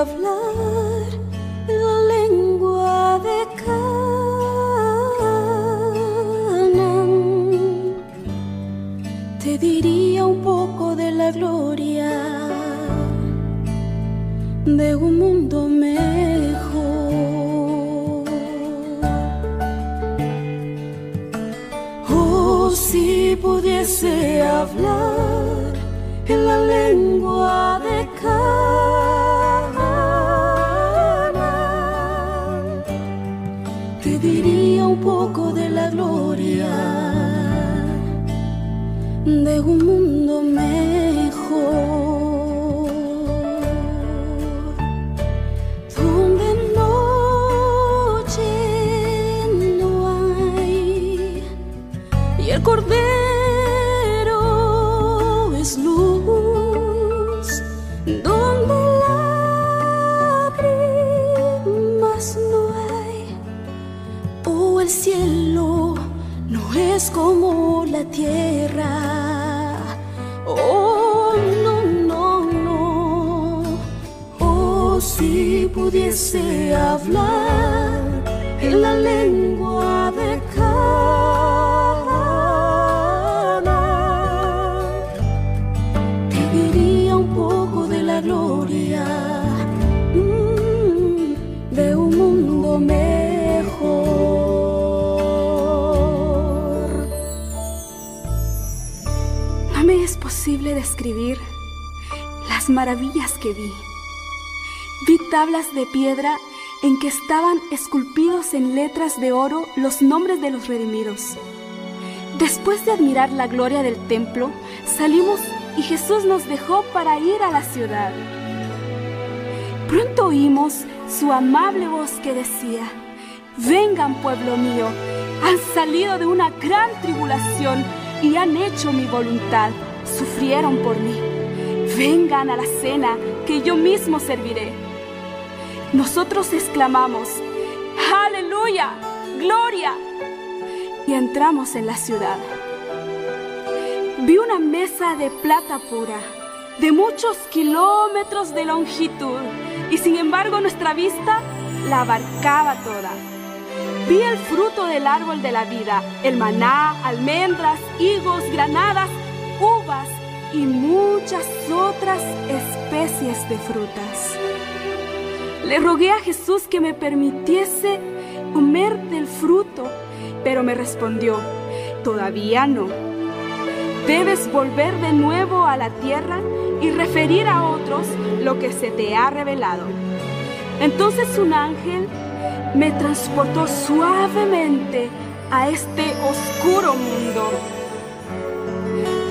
hablar la lengua de Canaán, te diría un poco de la gloria de un mundo mejor. Oh, si pudiese hablar en la lengua de pudiese hablar en la lengua de Canaán, te diría un poco de la gloria mm, de un mundo mejor. No me es posible describir las maravillas que. Vi tablas de piedra en que estaban esculpidos en letras de oro los nombres de los redimidos. Después de admirar la gloria del templo, salimos y Jesús nos dejó para ir a la ciudad. Pronto oímos su amable voz que decía, vengan pueblo mío, han salido de una gran tribulación y han hecho mi voluntad, sufrieron por mí. Vengan a la cena que yo mismo serviré. Nosotros exclamamos, aleluya, gloria. Y entramos en la ciudad. Vi una mesa de plata pura, de muchos kilómetros de longitud, y sin embargo nuestra vista la abarcaba toda. Vi el fruto del árbol de la vida, el maná, almendras, higos, granadas, uvas y muchas otras especies de frutas. Le rogué a Jesús que me permitiese comer del fruto, pero me respondió, todavía no. Debes volver de nuevo a la tierra y referir a otros lo que se te ha revelado. Entonces un ángel me transportó suavemente a este oscuro mundo.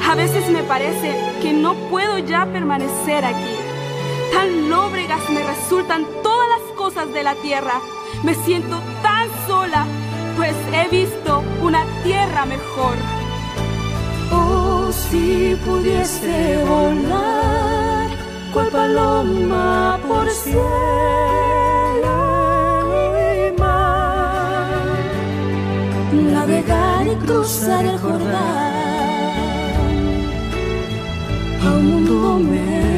A veces me parece que no puedo ya permanecer aquí. Tan lóbregas me resultan todas las cosas de la tierra. Me siento tan sola, pues he visto una tierra mejor. Oh, si pudiese volar, cual paloma por cielo y mar, navegar y cruzar el Jordán a un mundo mejor.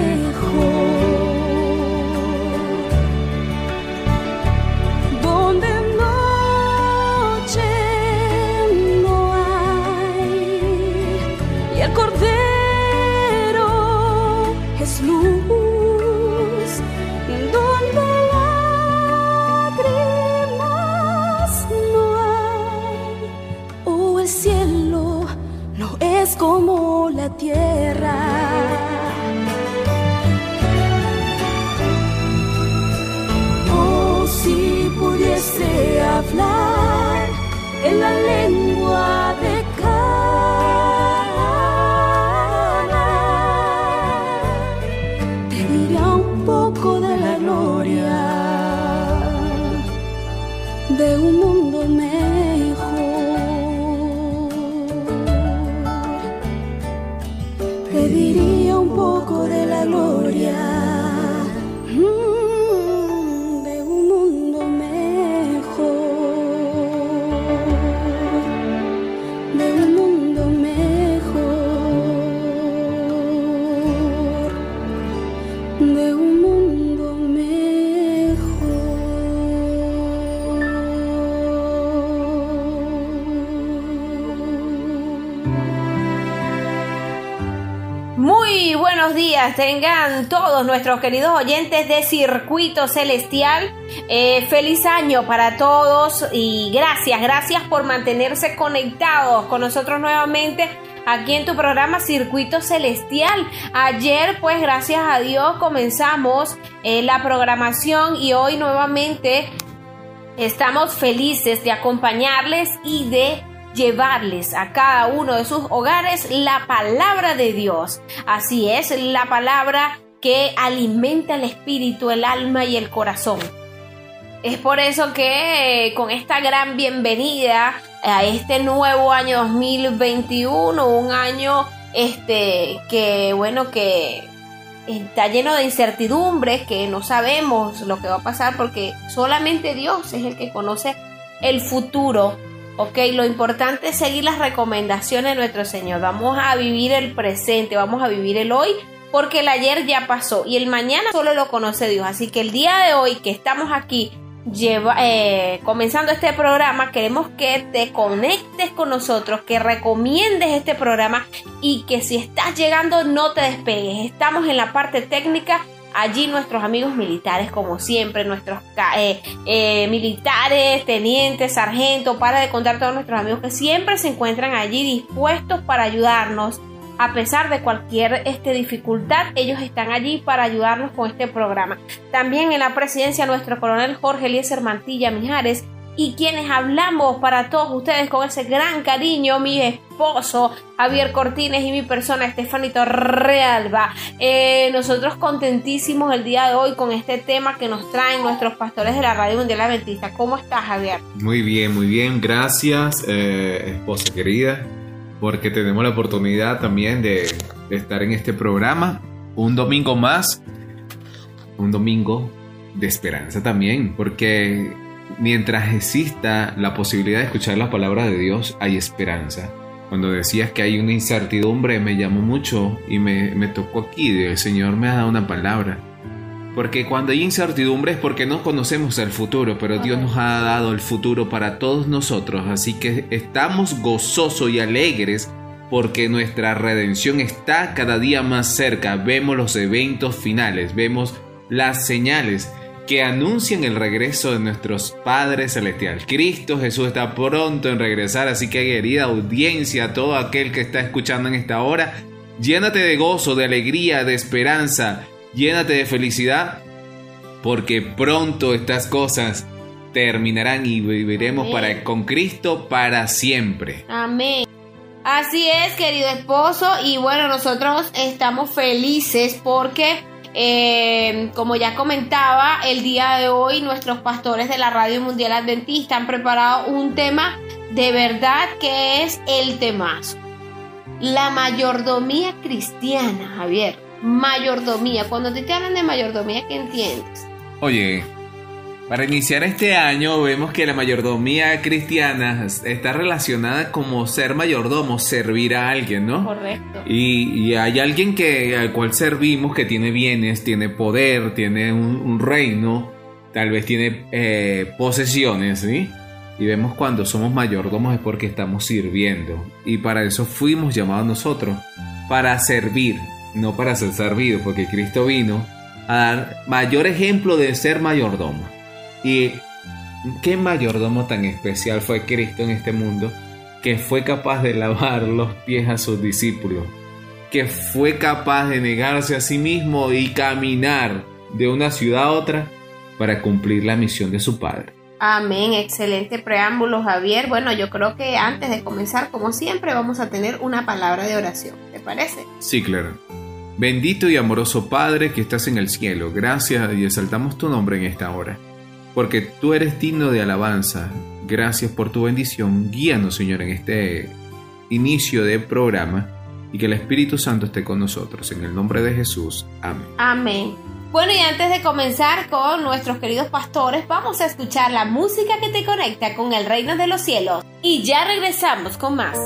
Como la tierra. Oh, si pudiese hablar tengan todos nuestros queridos oyentes de Circuito Celestial. Eh, feliz año para todos y gracias, gracias por mantenerse conectados con nosotros nuevamente aquí en tu programa Circuito Celestial. Ayer, pues gracias a Dios, comenzamos eh, la programación y hoy nuevamente estamos felices de acompañarles y de llevarles a cada uno de sus hogares la palabra de Dios. Así es, la palabra que alimenta el espíritu, el alma y el corazón. Es por eso que eh, con esta gran bienvenida a este nuevo año 2021, un año este que bueno que está lleno de incertidumbres, que no sabemos lo que va a pasar porque solamente Dios es el que conoce el futuro. Ok, lo importante es seguir las recomendaciones de nuestro Señor. Vamos a vivir el presente, vamos a vivir el hoy, porque el ayer ya pasó y el mañana solo lo conoce Dios. Así que el día de hoy que estamos aquí lleva, eh, comenzando este programa, queremos que te conectes con nosotros, que recomiendes este programa y que si estás llegando no te despegues. Estamos en la parte técnica. Allí nuestros amigos militares, como siempre, nuestros eh, eh, militares, tenientes, sargentos, para de contar todos nuestros amigos que siempre se encuentran allí dispuestos para ayudarnos a pesar de cualquier este, dificultad, ellos están allí para ayudarnos con este programa. También en la presidencia nuestro coronel Jorge Eliezer Mantilla Mijares y quienes hablamos para todos ustedes con ese gran cariño, mi esposo Javier Cortines y mi persona Estefanito Realba. Eh, nosotros contentísimos el día de hoy con este tema que nos traen nuestros pastores de la Radio Mundial Adventista. ¿Cómo estás, Javier? Muy bien, muy bien, gracias, eh, esposa querida porque tenemos la oportunidad también de, estar en este programa un domingo más, un domingo de esperanza también, porque mientras exista la posibilidad de escuchar las palabras de Dios, hay esperanza. Cuando decías que hay una incertidumbre, me llamó mucho y me, me tocó aquí. El Señor me ha dado una palabra porque cuando hay incertidumbre es porque no conocemos el futuro, pero Dios nos ha dado el futuro para todos nosotros, así que estamos gozosos y alegres porque nuestra redención está cada día más cerca. Vemos los eventos finales, vemos las señales que anuncian el regreso de nuestros Padres Celestial. Cristo Jesús está pronto en regresar, así que querida audiencia, todo aquel que está escuchando en esta hora, llénate de gozo, de alegría, de esperanza llénate de felicidad, porque pronto estas cosas terminarán y viviremos para, con Cristo para siempre. Amén. Así es, querido esposo, y bueno, nosotros estamos felices porque, eh, como ya comentaba, el día de hoy nuestros pastores de la Radio Mundial Adventista han preparado un tema de verdad que es el temazo. La mayordomía cristiana, Javier mayordomía. Cuando te hablan de mayordomía, ¿qué entiendes? Oye, para iniciar este año vemos que la mayordomía cristiana está relacionada como ser mayordomo, servir a alguien, ¿no? Correcto. Y, hay alguien que, al cual servimos que tiene bienes, tiene poder, tiene un, reino, tal vez tiene eh, posesiones, ¿sí? Y vemos cuando somos mayordomos es porque estamos sirviendo. Y para eso fuimos llamados nosotros, para servir no para ser servido, porque Cristo vino a dar mayor ejemplo de ser mayordomo. Y qué mayordomo tan especial fue Cristo en este mundo, que fue capaz de lavar los pies a sus discípulos, que fue capaz de negarse a sí mismo y caminar de una ciudad a otra para cumplir la misión de su Padre. Amén, excelente preámbulo Javier. Bueno, yo creo que antes de comenzar, como siempre, vamos a tener una palabra de oración. ¿Te parece? Sí, claro. Bendito y amoroso Padre que estás en el cielo, gracias y exaltamos tu nombre en esta hora, porque tú eres digno de alabanza. Gracias por tu bendición. Guíanos, Señor, en este inicio de programa y que el Espíritu Santo esté con nosotros. En el nombre de Jesús. Amén. Amén. Bueno, y antes de comenzar con nuestros queridos pastores, vamos a escuchar la música que te conecta con el reino de los cielos. Y ya regresamos con más.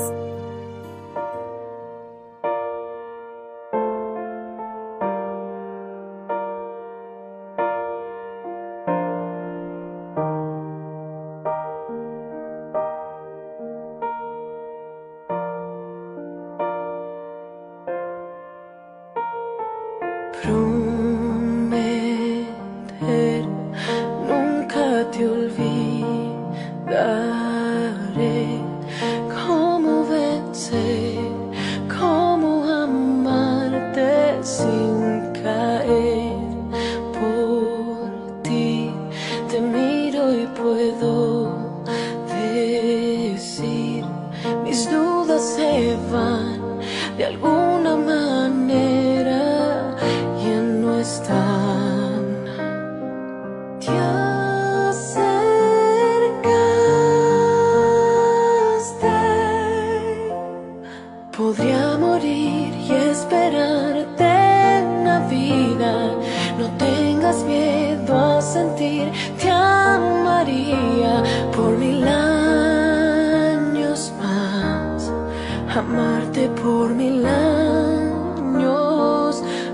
Amarte por mil años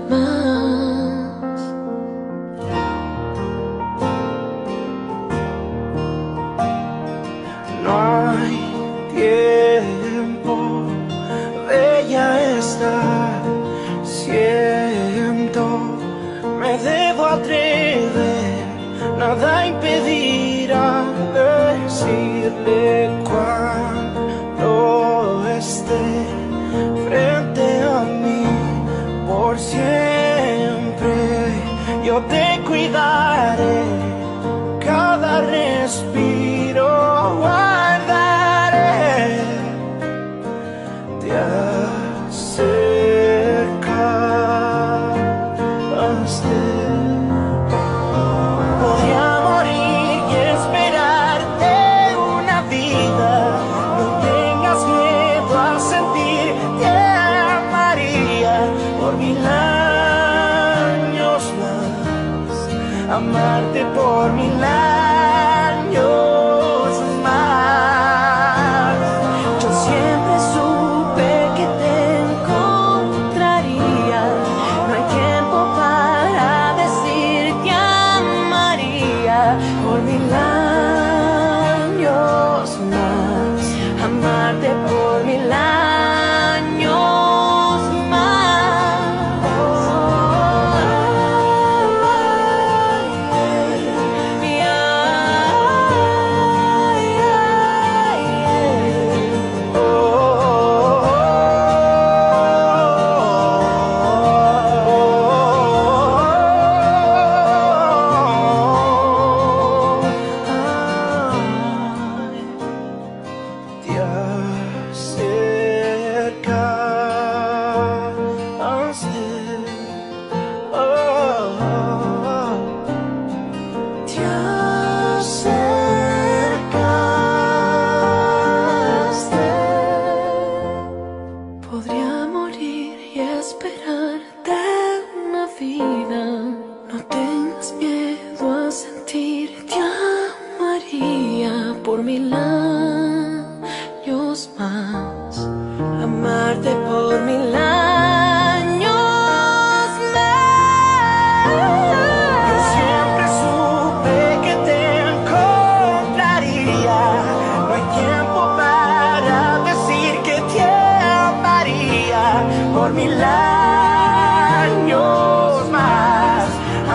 más.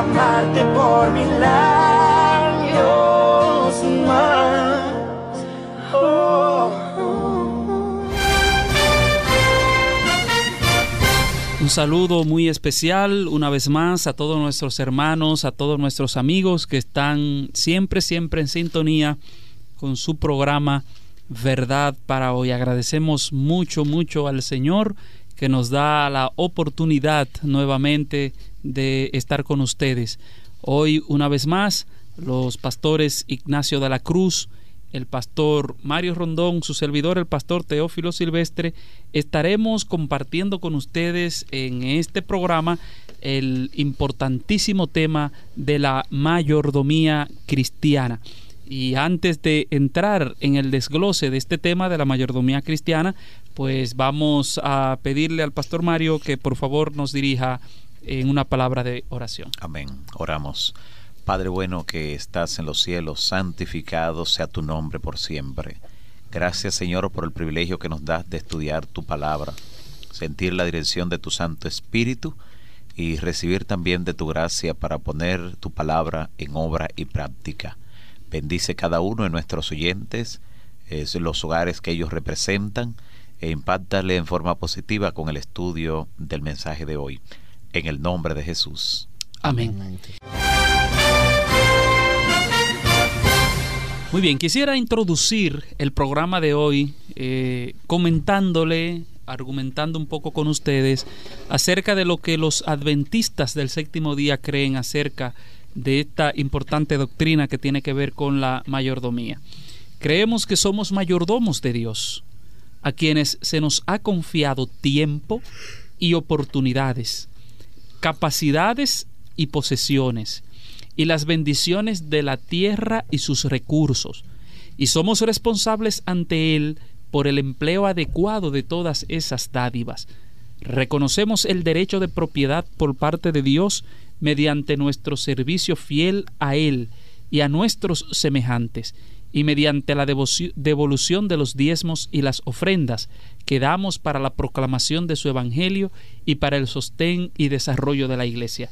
Amarte por mil más. Oh, Un saludo muy especial una vez más a todos nuestros hermanos, a todos nuestros amigos que están siempre, siempre en sintonía con su programa Verdad para hoy. Agradecemos mucho, mucho al Señor que nos da la oportunidad nuevamente de estar con ustedes. Hoy, una vez más, los pastores Ignacio de la Cruz, el pastor Mario Rondón, su servidor, el pastor Teófilo Silvestre, estaremos compartiendo con ustedes en este programa el importantísimo tema de la mayordomía cristiana. Y antes de entrar en el desglose de este tema de la mayordomía cristiana, pues vamos a pedirle al pastor Mario que por favor nos dirija en una palabra de oración. Amén. Oramos. Padre bueno que estás en los cielos, santificado sea tu nombre por siempre. Gracias Señor por el privilegio que nos das de estudiar tu palabra, sentir la dirección de tu Santo Espíritu y recibir también de tu gracia para poner tu palabra en obra y práctica. Bendice cada uno de nuestros oyentes, es los hogares que ellos representan e impactale en forma positiva con el estudio del mensaje de hoy. En el nombre de Jesús. Amén. Muy bien, quisiera introducir el programa de hoy eh, comentándole, argumentando un poco con ustedes acerca de lo que los adventistas del séptimo día creen acerca de esta importante doctrina que tiene que ver con la mayordomía. Creemos que somos mayordomos de Dios, a quienes se nos ha confiado tiempo y oportunidades, capacidades y posesiones, y las bendiciones de la tierra y sus recursos, y somos responsables ante Él por el empleo adecuado de todas esas dádivas. Reconocemos el derecho de propiedad por parte de Dios mediante nuestro servicio fiel a Él y a nuestros semejantes, y mediante la devolución de los diezmos y las ofrendas que damos para la proclamación de su Evangelio y para el sostén y desarrollo de la Iglesia.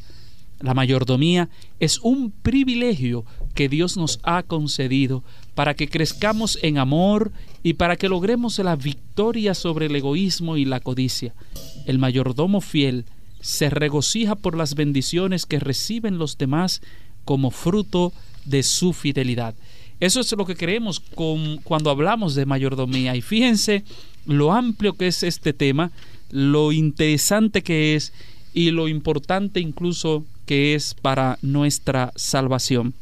La mayordomía es un privilegio que Dios nos ha concedido para que crezcamos en amor y para que logremos la victoria sobre el egoísmo y la codicia. El mayordomo fiel se regocija por las bendiciones que reciben los demás como fruto de su fidelidad. Eso es lo que creemos con, cuando hablamos de mayordomía. Y fíjense lo amplio que es este tema, lo interesante que es y lo importante incluso que es para nuestra salvación.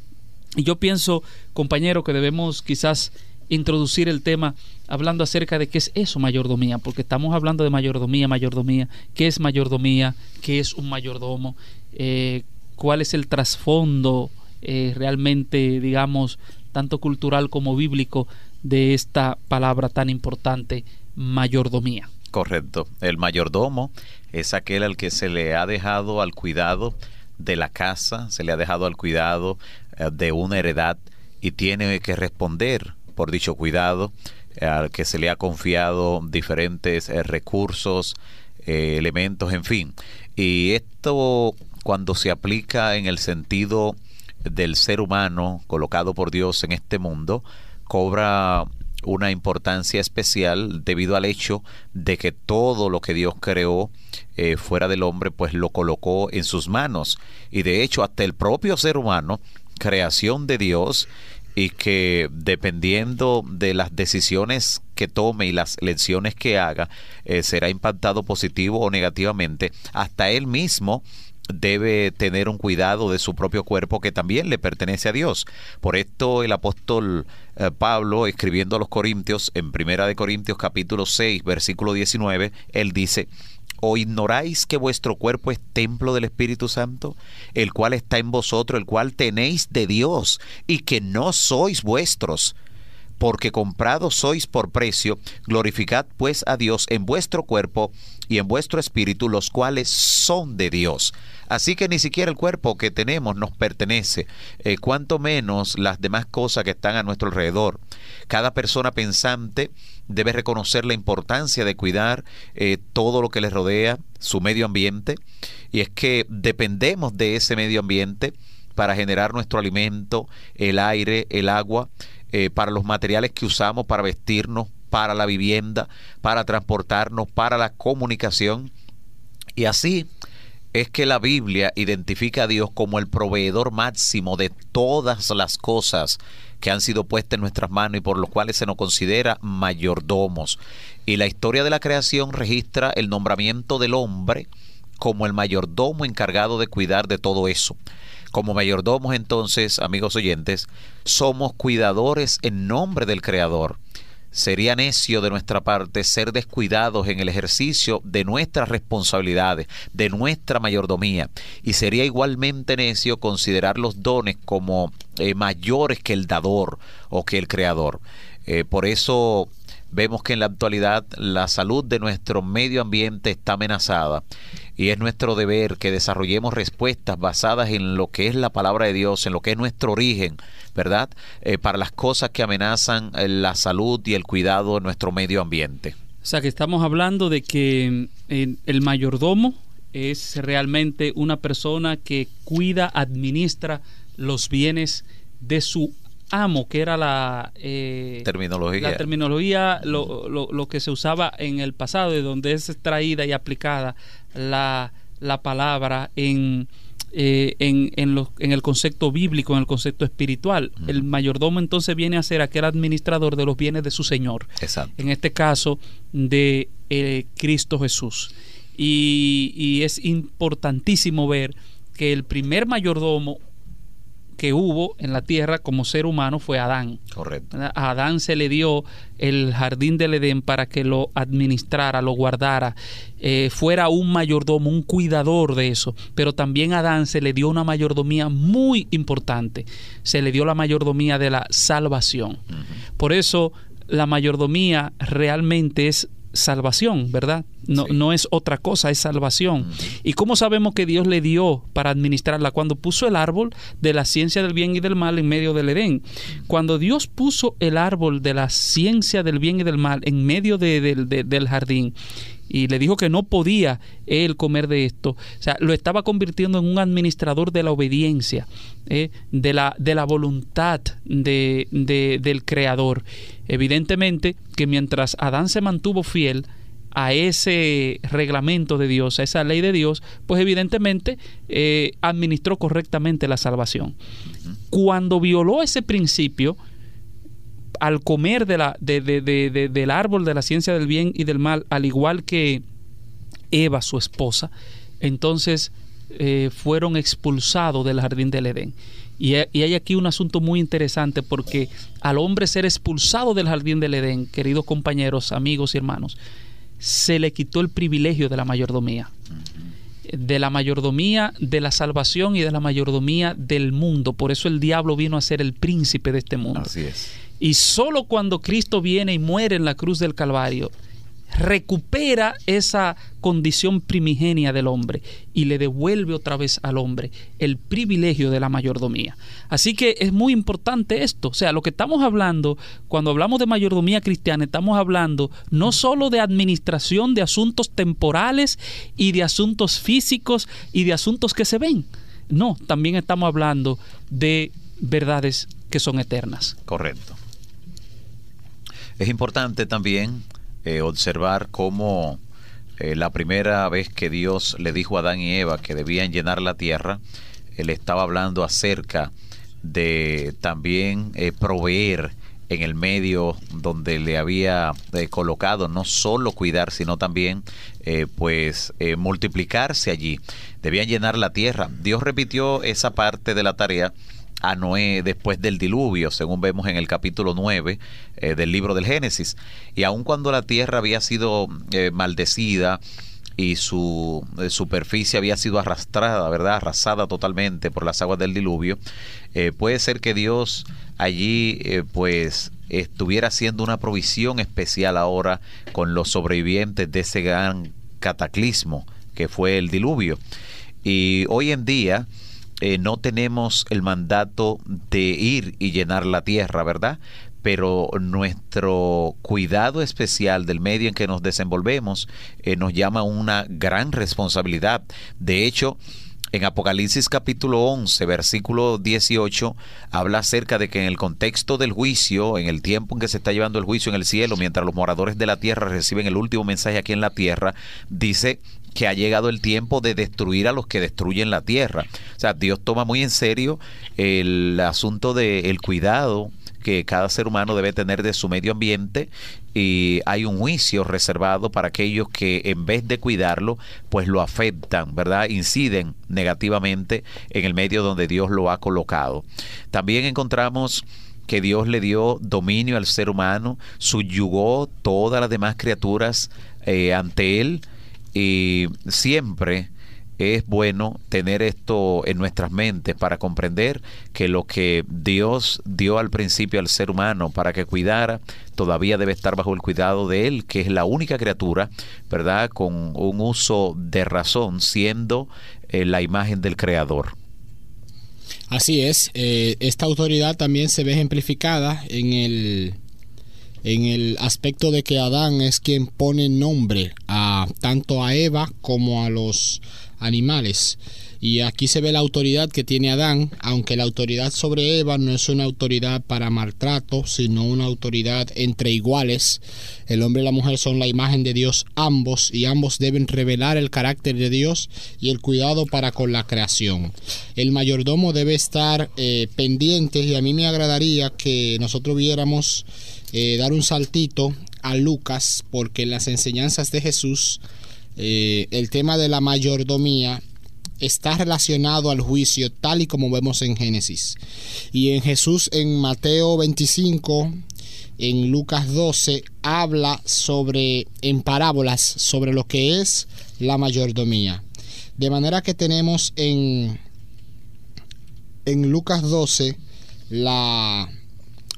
Y yo pienso, compañero, que debemos quizás introducir el tema hablando acerca de qué es eso mayordomía, porque estamos hablando de mayordomía, mayordomía, qué es mayordomía, qué es un mayordomo, eh, cuál es el trasfondo eh, realmente, digamos, tanto cultural como bíblico de esta palabra tan importante, mayordomía. Correcto. El mayordomo es aquel al que se le ha dejado al cuidado de la casa, se le ha dejado al cuidado eh, de una heredad y tiene que responder por dicho cuidado, eh, al que se le ha confiado diferentes eh, recursos, elementos, en fin. Y esto cuando se aplica en el sentido del ser humano colocado por Dios en este mundo, cobra una importancia especial debido al hecho de que todo lo que Dios creó eh, fuera del hombre, pues lo colocó en sus manos. Y de hecho, hasta el propio ser humano, creación de Dios, y que dependiendo de las decisiones que tome y las lecciones que haga, eh, será impactado positivo o negativamente, hasta él mismo debe tener un cuidado de su propio cuerpo que también le pertenece a Dios. Por esto el apóstol eh, Pablo, escribiendo a los Corintios, en Primera de Corintios capítulo 6, versículo 19, él dice, ¿O ignoráis que vuestro cuerpo es templo del Espíritu Santo, el cual está en vosotros, el cual tenéis de Dios, y que no sois vuestros? Porque comprados sois por precio, glorificad pues a Dios en vuestro cuerpo y en vuestro espíritu, los cuales son de Dios. Así que ni siquiera el cuerpo que tenemos nos pertenece, eh, cuanto menos las demás cosas que están a nuestro alrededor. Cada persona pensante debe reconocer la importancia de cuidar eh, todo lo que le rodea, su medio ambiente, y es que dependemos de ese medio ambiente para generar nuestro alimento, el aire, el agua, eh, para los materiales que usamos para vestirnos, para la vivienda, para transportarnos, para la comunicación. Y así es que la Biblia identifica a Dios como el proveedor máximo de todas las cosas que han sido puestas en nuestras manos y por los cuales se nos considera mayordomos. Y la historia de la creación registra el nombramiento del hombre como el mayordomo encargado de cuidar de todo eso. Como mayordomos entonces, amigos oyentes, somos cuidadores en nombre del Creador Sería necio de nuestra parte ser descuidados en el ejercicio de nuestras responsabilidades, de nuestra mayordomía, y sería igualmente necio considerar los dones como eh, mayores que el dador o que el creador. Eh, por eso vemos que en la actualidad la salud de nuestro medio ambiente está amenazada y es nuestro deber que desarrollemos respuestas basadas en lo que es la palabra de Dios, en lo que es nuestro origen, ¿verdad? Eh, para las cosas que amenazan eh, la salud y el cuidado de nuestro medio ambiente. O sea que estamos hablando de que eh, el mayordomo es realmente una persona que cuida, administra los bienes de su amo, que era la terminología, la terminología lo, lo, que se usaba en el pasado, de donde es extraída y aplicada la, la palabra en, eh, en, en, en, el concepto bíblico, en el concepto espiritual. El mayordomo entonces viene a ser aquel administrador de los bienes de su Señor. Exacto. En este caso, de eh, Cristo Jesús. Y, y, es importantísimo ver que el primer mayordomo que hubo en la tierra como ser humano fue Adán. Correcto. A Adán se le dio el jardín del Edén para que lo administrara, lo guardara, eh, fuera un mayordomo, un cuidador de eso. Pero también a Adán se le dio una mayordomía muy importante. Se le dio la mayordomía de la salvación. Por eso la mayordomía realmente es salvación, ¿verdad? No, Sí. no es otra cosa, es salvación. ¿Y cómo sabemos que Dios le dio para administrarla? Cuando puso el árbol de la ciencia del bien y del mal en medio del Edén. Cuando Dios puso el árbol de la ciencia del bien y del mal en medio de- del- de- del jardín, y le dijo que no podía él comer de esto. O sea, lo estaba convirtiendo en un administrador de la obediencia, ¿eh? de, la, de la voluntad de, de- del Creador. Evidentemente que mientras Adán se mantuvo fiel a ese reglamento de Dios, a esa ley de Dios, pues evidentemente eh, administró correctamente la salvación. Cuando violó ese principio, al comer de la, de- de- de- de- del árbol de la ciencia del bien y del mal, al igual que Eva, su esposa, entonces eh, fueron expulsados del jardín del Edén. Y, hay aquí un asunto muy interesante porque al hombre ser expulsado del jardín del Edén, queridos compañeros, amigos y hermanos, se le quitó el privilegio de la mayordomía de la mayordomía de la salvación y de la mayordomía del mundo. Por eso el diablo vino a ser el príncipe de este mundo. Así es. Y solo cuando Cristo viene y muere en la cruz del Calvario, recupera esa condición primigenia del hombre y le devuelve otra vez al hombre el privilegio de la mayordomía. Así que es muy importante esto. O sea, lo que estamos hablando, cuando hablamos de mayordomía cristiana, estamos hablando no solo de administración de asuntos temporales y de asuntos físicos y de asuntos que se ven. No, también estamos hablando de verdades que son eternas. Correcto. Es importante también eh, observar cómo eh, la primera vez que Dios le dijo a Adán y Eva que debían llenar la tierra, él estaba hablando acerca de también eh, proveer en el medio donde le había colocado, no solo cuidar, sino también pues multiplicarse allí. Debían llenar la tierra. Dios repitió esa parte de la tarea a Noé después del diluvio, según vemos en el capítulo 9 eh, del libro del Génesis. Y aun cuando la tierra había sido eh, maldecida y su eh, superficie había sido arrastrada, ¿verdad? Arrasada totalmente por las aguas del diluvio, puede ser que Dios allí pues estuviera haciendo una provisión especial ahora con los sobrevivientes de ese gran cataclismo que fue el diluvio. Y hoy en día, eh, no tenemos el mandato de ir y llenar la tierra, ¿verdad? Pero nuestro cuidado especial del medio en que nos desenvolvemos eh, nos llama una gran responsabilidad. De hecho, en Apocalipsis capítulo 11, versículo 18, habla acerca de que en el contexto del juicio, en el tiempo en que se está llevando el juicio en el cielo, mientras los moradores de la tierra reciben el último mensaje aquí en la tierra, dice que ha llegado el tiempo de destruir a los que destruyen la tierra. O sea, Dios toma muy en serio el asunto del cuidado que cada ser humano debe tener de su medio ambiente y hay un juicio reservado para aquellos que en vez de cuidarlo, pues lo afectan, ¿verdad? Inciden negativamente en el medio donde Dios lo ha colocado. También encontramos que Dios le dio dominio al ser humano, subyugó todas las demás criaturas eh, ante él y siempre es bueno tener esto en nuestras mentes para comprender que lo que Dios dio al principio al ser humano para que cuidara, todavía debe estar bajo el cuidado de Él, que es la única criatura, ¿verdad? Con un uso de razón, siendo eh, la imagen del Creador. Así es, eh, esta autoridad también se ve ejemplificada en el, en el aspecto de que Adán es quien pone nombre a tanto a Eva como a los animales. Y aquí se ve la autoridad que tiene Adán, aunque la autoridad sobre Eva no es una autoridad para maltrato, sino una autoridad entre iguales. El hombre y la mujer son la imagen de Dios ambos y ambos deben revelar el carácter de Dios y el cuidado para con la creación. El mayordomo debe estar eh, pendiente y a mí me agradaría que nosotros viéramos eh, dar un saltito a Lucas porque en las enseñanzas de Jesús eh, el tema de la mayordomía está relacionado al juicio tal y como vemos en Génesis. Y en Jesús en Mateo 25, en Lucas 12, habla sobre, en parábolas, sobre lo que es la mayordomía. De manera que tenemos en, en Lucas 12 la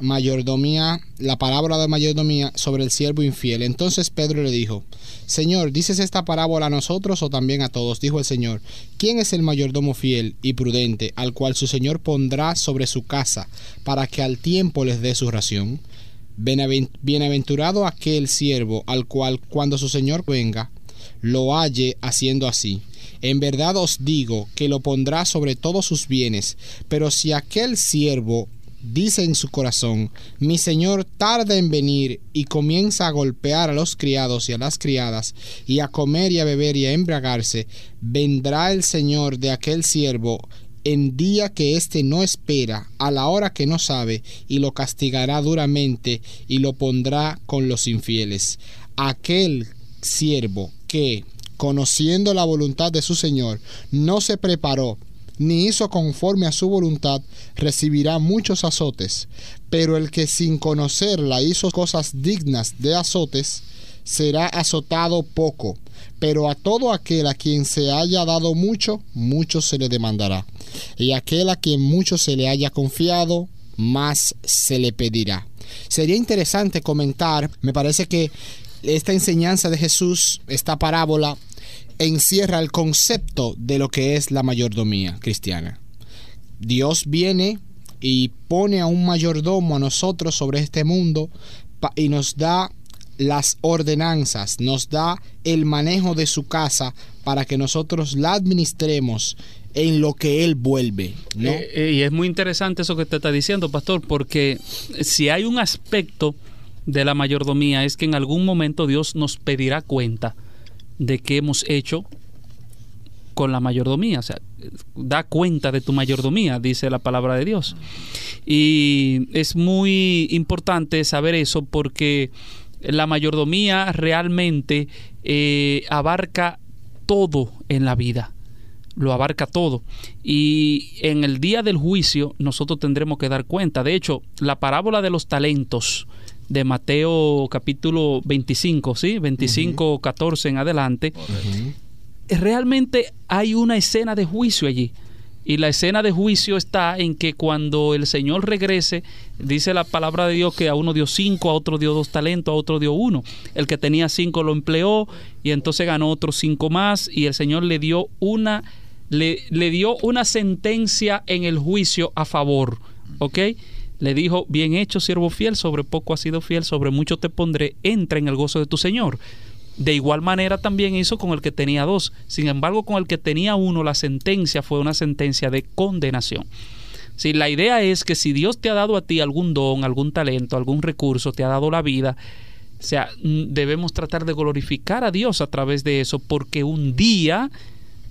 mayordomía, la parábola de mayordomía sobre el siervo infiel. Entonces Pedro le dijo, Señor, ¿dices esta parábola a nosotros o también a todos? Dijo el Señor, ¿quién es el mayordomo fiel y prudente al cual su Señor pondrá sobre su casa para que al tiempo les dé su ración? Bienaventurado aquel siervo al cual cuando su Señor venga, lo halle haciendo así. En verdad os digo que lo pondrá sobre todos sus bienes, pero si aquel siervo dice en su corazón, mi señor tarda en venir y comienza a golpear a los criados y a las criadas, y a comer y a beber y a embriagarse, vendrá el señor de aquel siervo en día que éste no espera, a la hora que no sabe, y lo castigará duramente y lo pondrá con los infieles. Aquel siervo que, conociendo la voluntad de su Señor, no se preparó, ni hizo conforme a su voluntad, recibirá muchos azotes. Pero el que sin conocerla hizo cosas dignas de azotes, será azotado poco. Pero a todo aquel a quien se haya dado mucho, mucho se le demandará. Y aquel a quien mucho se le haya confiado, más se le pedirá. Sería interesante comentar, me parece que esta enseñanza de Jesús, esta parábola, encierra el concepto de lo que es la mayordomía cristiana. Dios viene y pone a un mayordomo a nosotros sobre este mundo y nos da las ordenanzas, nos da el manejo de su casa para que nosotros la administremos en lo que Él vuelve. Eh, eh, y es muy interesante eso que te está diciendo, pastor, porque si hay un aspecto de la mayordomía es que en algún momento Dios nos pedirá cuenta de qué hemos hecho con la mayordomía. O sea, da cuenta de tu mayordomía, dice la palabra de Dios. Y es muy importante saber eso porque la mayordomía realmente eh, abarca todo en la vida. Lo abarca todo. Y en el día del juicio nosotros tendremos que dar cuenta. De hecho, la parábola de los talentos de Mateo capítulo 25, ¿sí? 25, 14 en adelante, realmente hay una escena de juicio allí. Y la escena de juicio está en que cuando el Señor regrese, dice la palabra de Dios que a uno dio cinco, a otro dio dos talentos, a otro dio uno. El que tenía cinco lo empleó y entonces ganó otros cinco más y el Señor le dio una, le, le dio una sentencia en el juicio a favor. ¿Ok? Le dijo, bien hecho, siervo fiel, sobre poco has sido fiel, sobre mucho te pondré, entra en el gozo de tu Señor. De igual manera también hizo con el que tenía dos. Sin embargo, con el que tenía uno, la sentencia fue una sentencia de condenación. Si la idea es que si Dios te ha dado a ti algún don, algún talento, algún recurso, te ha dado la vida, o sea, debemos tratar de glorificar a Dios a través de eso, porque un día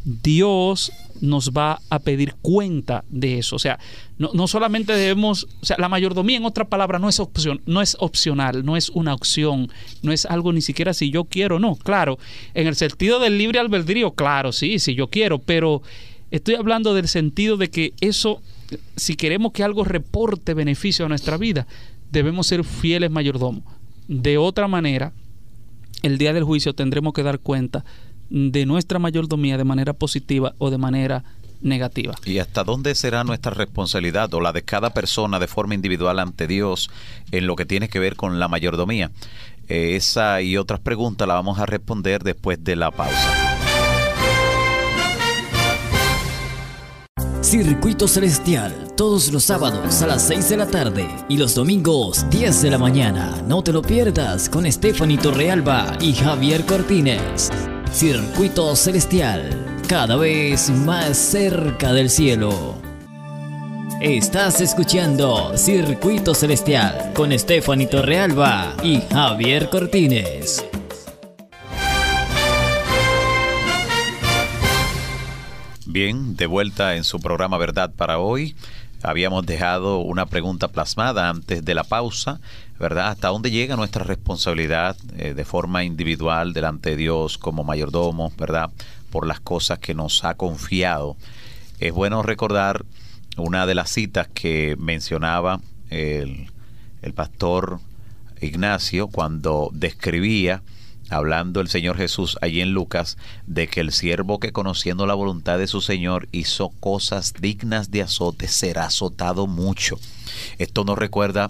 Dios nos va a pedir cuenta de eso. O sea, no, solamente debemos, o sea, la mayordomía en otra palabra no es opción, no es opcional, no es una opción, no es algo ni siquiera si yo quiero, no, claro, en el sentido del libre albedrío, claro, sí, si yo quiero, pero estoy hablando del sentido de que eso, si queremos que algo reporte beneficio a nuestra vida, debemos ser fieles mayordomos. De otra manera, el día del juicio tendremos que dar cuenta de nuestra mayordomía de manera positiva o de manera negativa. ¿Y hasta dónde será nuestra responsabilidad o la de cada persona de forma individual ante Dios en lo que tiene que ver con la mayordomía? Eh, esa y otras preguntas las vamos a responder después de la pausa. Circuito Celestial, todos los sábados a las 6 de la tarde y los domingos 10 de la mañana. No te lo pierdas con Stephanie Torrealba y Javier Cortines. Circuito Celestial, cada vez más cerca del cielo. Estás escuchando Circuito Celestial con Stephanie Torrealba y Javier Cortines. Bien, de vuelta en su programa Verdad para hoy. Habíamos dejado una pregunta plasmada antes de la pausa ¿verdad? ¿Hasta dónde llega nuestra responsabilidad eh, de forma individual delante de Dios como mayordomo, ¿verdad? por las cosas que nos ha confiado. Es bueno recordar una de las citas que mencionaba el, el pastor Ignacio cuando describía hablando el Señor Jesús allí en Lucas, de que el siervo que conociendo la voluntad de su Señor hizo cosas dignas de azote, será azotado mucho. Esto nos recuerda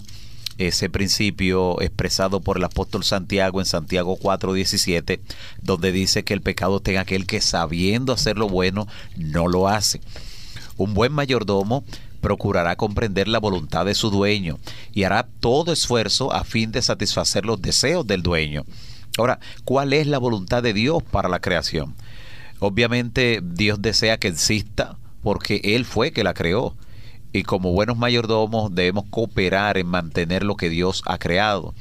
ese principio expresado por el apóstol Santiago en Santiago 4:17, donde dice que el pecado tenga aquel que sabiendo hacer lo bueno, no lo hace. Un buen mayordomo procurará comprender la voluntad de su dueño y hará todo esfuerzo a fin de satisfacer los deseos del dueño. Ahora, ¿cuál es la voluntad de Dios para la creación? Obviamente Dios desea que exista porque Él fue que la creó. Y como buenos mayordomos debemos cooperar en mantener lo que Dios ha creado.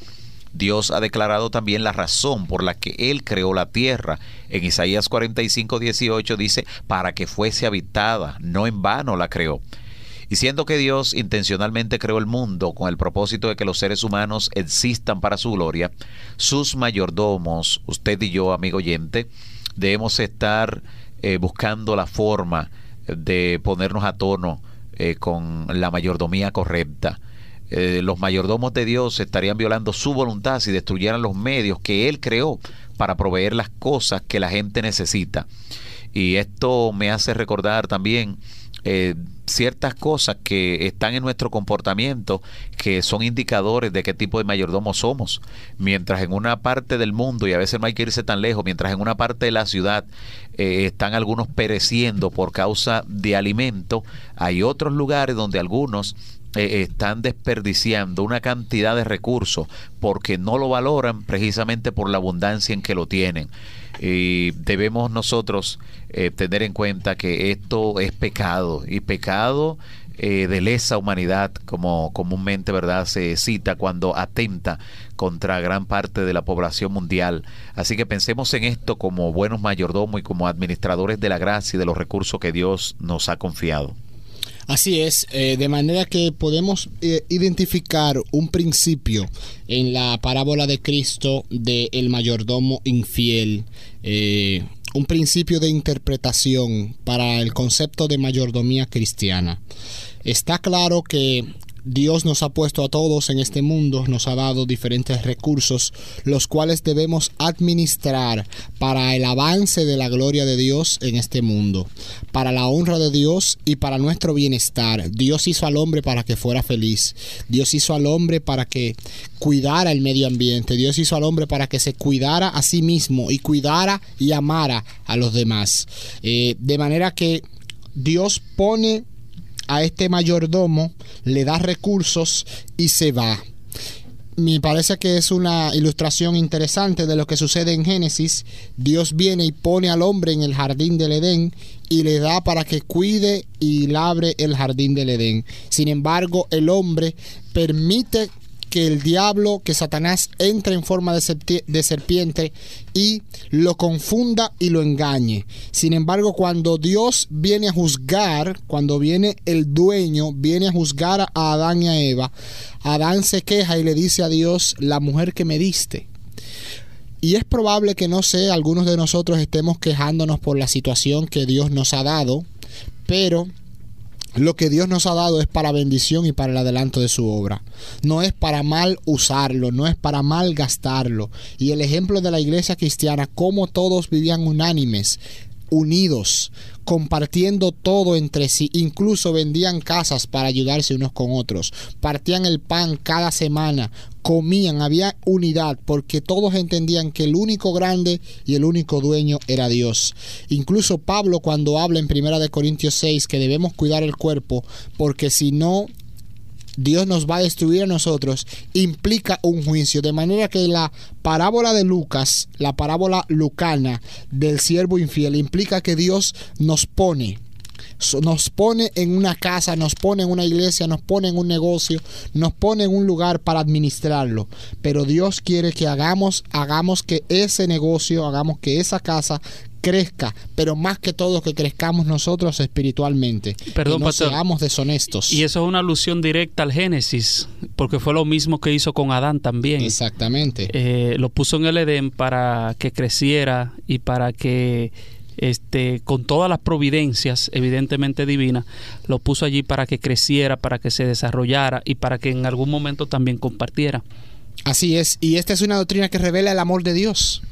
Dios ha declarado también la razón por la que Él creó la tierra. En Isaías 45, 18 dice, para que fuese habitada, no en vano la creó. Y siendo que Dios intencionalmente creó el mundo con el propósito de que los seres humanos existan para su gloria, sus mayordomos, usted y yo, amigo oyente, debemos estar eh, buscando la forma de ponernos a tono eh, con la mayordomía correcta. Eh, los mayordomos de Dios estarían violando su voluntad si destruyeran los medios que Él creó para proveer las cosas que la gente necesita. Y esto me hace recordar también eh, ciertas cosas que están en nuestro comportamiento que son indicadores de qué tipo de mayordomo somos. Mientras en una parte del mundo, y a veces no hay que irse tan lejos, mientras en una parte de la ciudad eh, están algunos pereciendo por causa de alimento, hay otros lugares donde algunos eh, están desperdiciando una cantidad de recursos porque no lo valoran precisamente por la abundancia en que lo tienen. Y debemos nosotros eh, tener en cuenta que esto es pecado y pecado eh, de lesa humanidad, como comúnmente verdad se cita cuando atenta contra gran parte de la población mundial. Así que pensemos en esto como buenos mayordomos y como administradores de la gracia y de los recursos que Dios nos ha confiado. Así es, eh, de manera que podemos eh, identificar un principio en la parábola de Cristo del el mayordomo infiel, eh, un principio de interpretación para el concepto de mayordomía cristiana. Está claro que Dios nos ha puesto a todos en este mundo, nos ha dado diferentes recursos, los cuales debemos administrar para el avance de la gloria de Dios en este mundo, para la honra de Dios y para nuestro bienestar. Dios hizo al hombre para que fuera feliz. Dios hizo al hombre para que cuidara el medio ambiente. Dios hizo al hombre para que se cuidara a sí mismo y cuidara y amara a los demás. Eh, de manera que Dios pone a este mayordomo, le da recursos y se va. Me parece que es una ilustración interesante de lo que sucede en Génesis. Dios viene y pone al hombre en el jardín del Edén y le da para que cuide y labre el jardín del Edén. Sin embargo, el hombre permite que el diablo, que Satanás entre en forma de, serpiente y lo confunda y lo engañe. Sin embargo, cuando Dios viene a juzgar, cuando viene el dueño, viene a juzgar a Adán y a Eva, Adán se queja y le dice a Dios, la mujer que me diste. Y es probable que no sé, algunos de nosotros estemos quejándonos por la situación que Dios nos ha dado, pero lo que Dios nos ha dado es para bendición y para el adelanto de su obra. No es para mal usarlo, no es para mal gastarlo. Y el ejemplo de la iglesia cristiana, como todos vivían unánimes, unidos, compartiendo todo entre sí, incluso vendían casas para ayudarse unos con otros, partían el pan cada semana, comían, había unidad, porque todos entendían que el único grande y el único dueño era Dios. Incluso Pablo cuando habla en Primera de Corintios 6 que debemos cuidar el cuerpo, porque si no Dios nos va a destruir a nosotros, implica un juicio. De manera que la parábola de Lucas, la parábola lucana del siervo infiel, implica que Dios nos pone nos pone en una casa, nos pone en una iglesia, nos pone en un negocio, nos pone en un lugar para administrarlo. Pero Dios quiere que hagamos, hagamos que ese negocio, hagamos que esa casa crezca, pero más que todo que crezcamos nosotros espiritualmente. Perdón, no pastor. seamos deshonestos. Y eso es una alusión directa al Génesis, porque fue lo mismo que hizo con Adán también. Exactamente. Eh, lo puso en el Edén para que creciera y para que este, con todas las providencias, evidentemente divinas, lo puso allí para que creciera, para que se desarrollara y para que en algún momento también compartiera. Así es, y esta es una doctrina que revela el amor de Dios.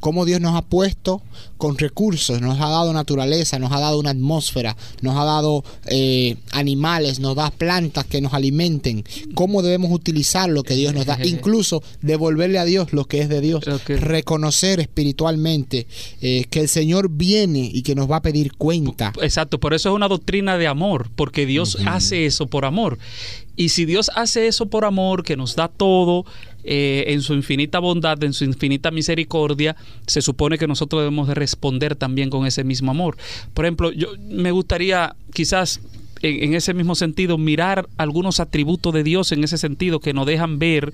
Cómo Dios nos ha puesto con recursos, nos ha dado naturaleza, nos ha dado una atmósfera, nos ha dado eh, animales, nos da plantas que nos alimenten. Cómo debemos utilizar lo que Dios nos da, incluso devolverle a Dios lo que es de Dios. Reconocer espiritualmente eh, que el Señor viene y que nos va a pedir cuenta. Exacto, por eso es una doctrina de amor, porque Dios hace eso por amor. Y si Dios hace eso por amor, que nos da todo eh, en su infinita bondad, en su infinita misericordia, se supone que nosotros debemos de responder también con ese mismo amor. Por ejemplo, yo me gustaría quizás en, ese mismo sentido mirar algunos atributos de Dios en ese sentido que nos dejan ver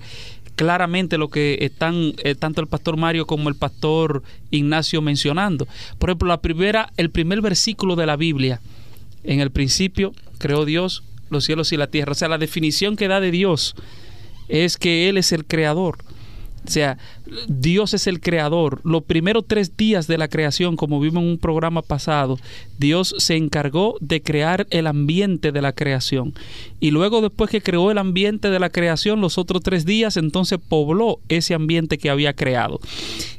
claramente lo que están eh, tanto el pastor Mario como el pastor Ignacio mencionando. Por ejemplo, la primera, el primer versículo de la Biblia, en el principio creó Dios los cielos y la tierra. O sea, la definición que da de Dios es que Él es el creador. O sea, Dios es el creador. Los primeros tres días de la creación, como vimos en un programa pasado, Dios se encargó de crear el ambiente de la creación. Y luego, después que creó el ambiente de la creación, los otros tres días, entonces pobló ese ambiente que había creado.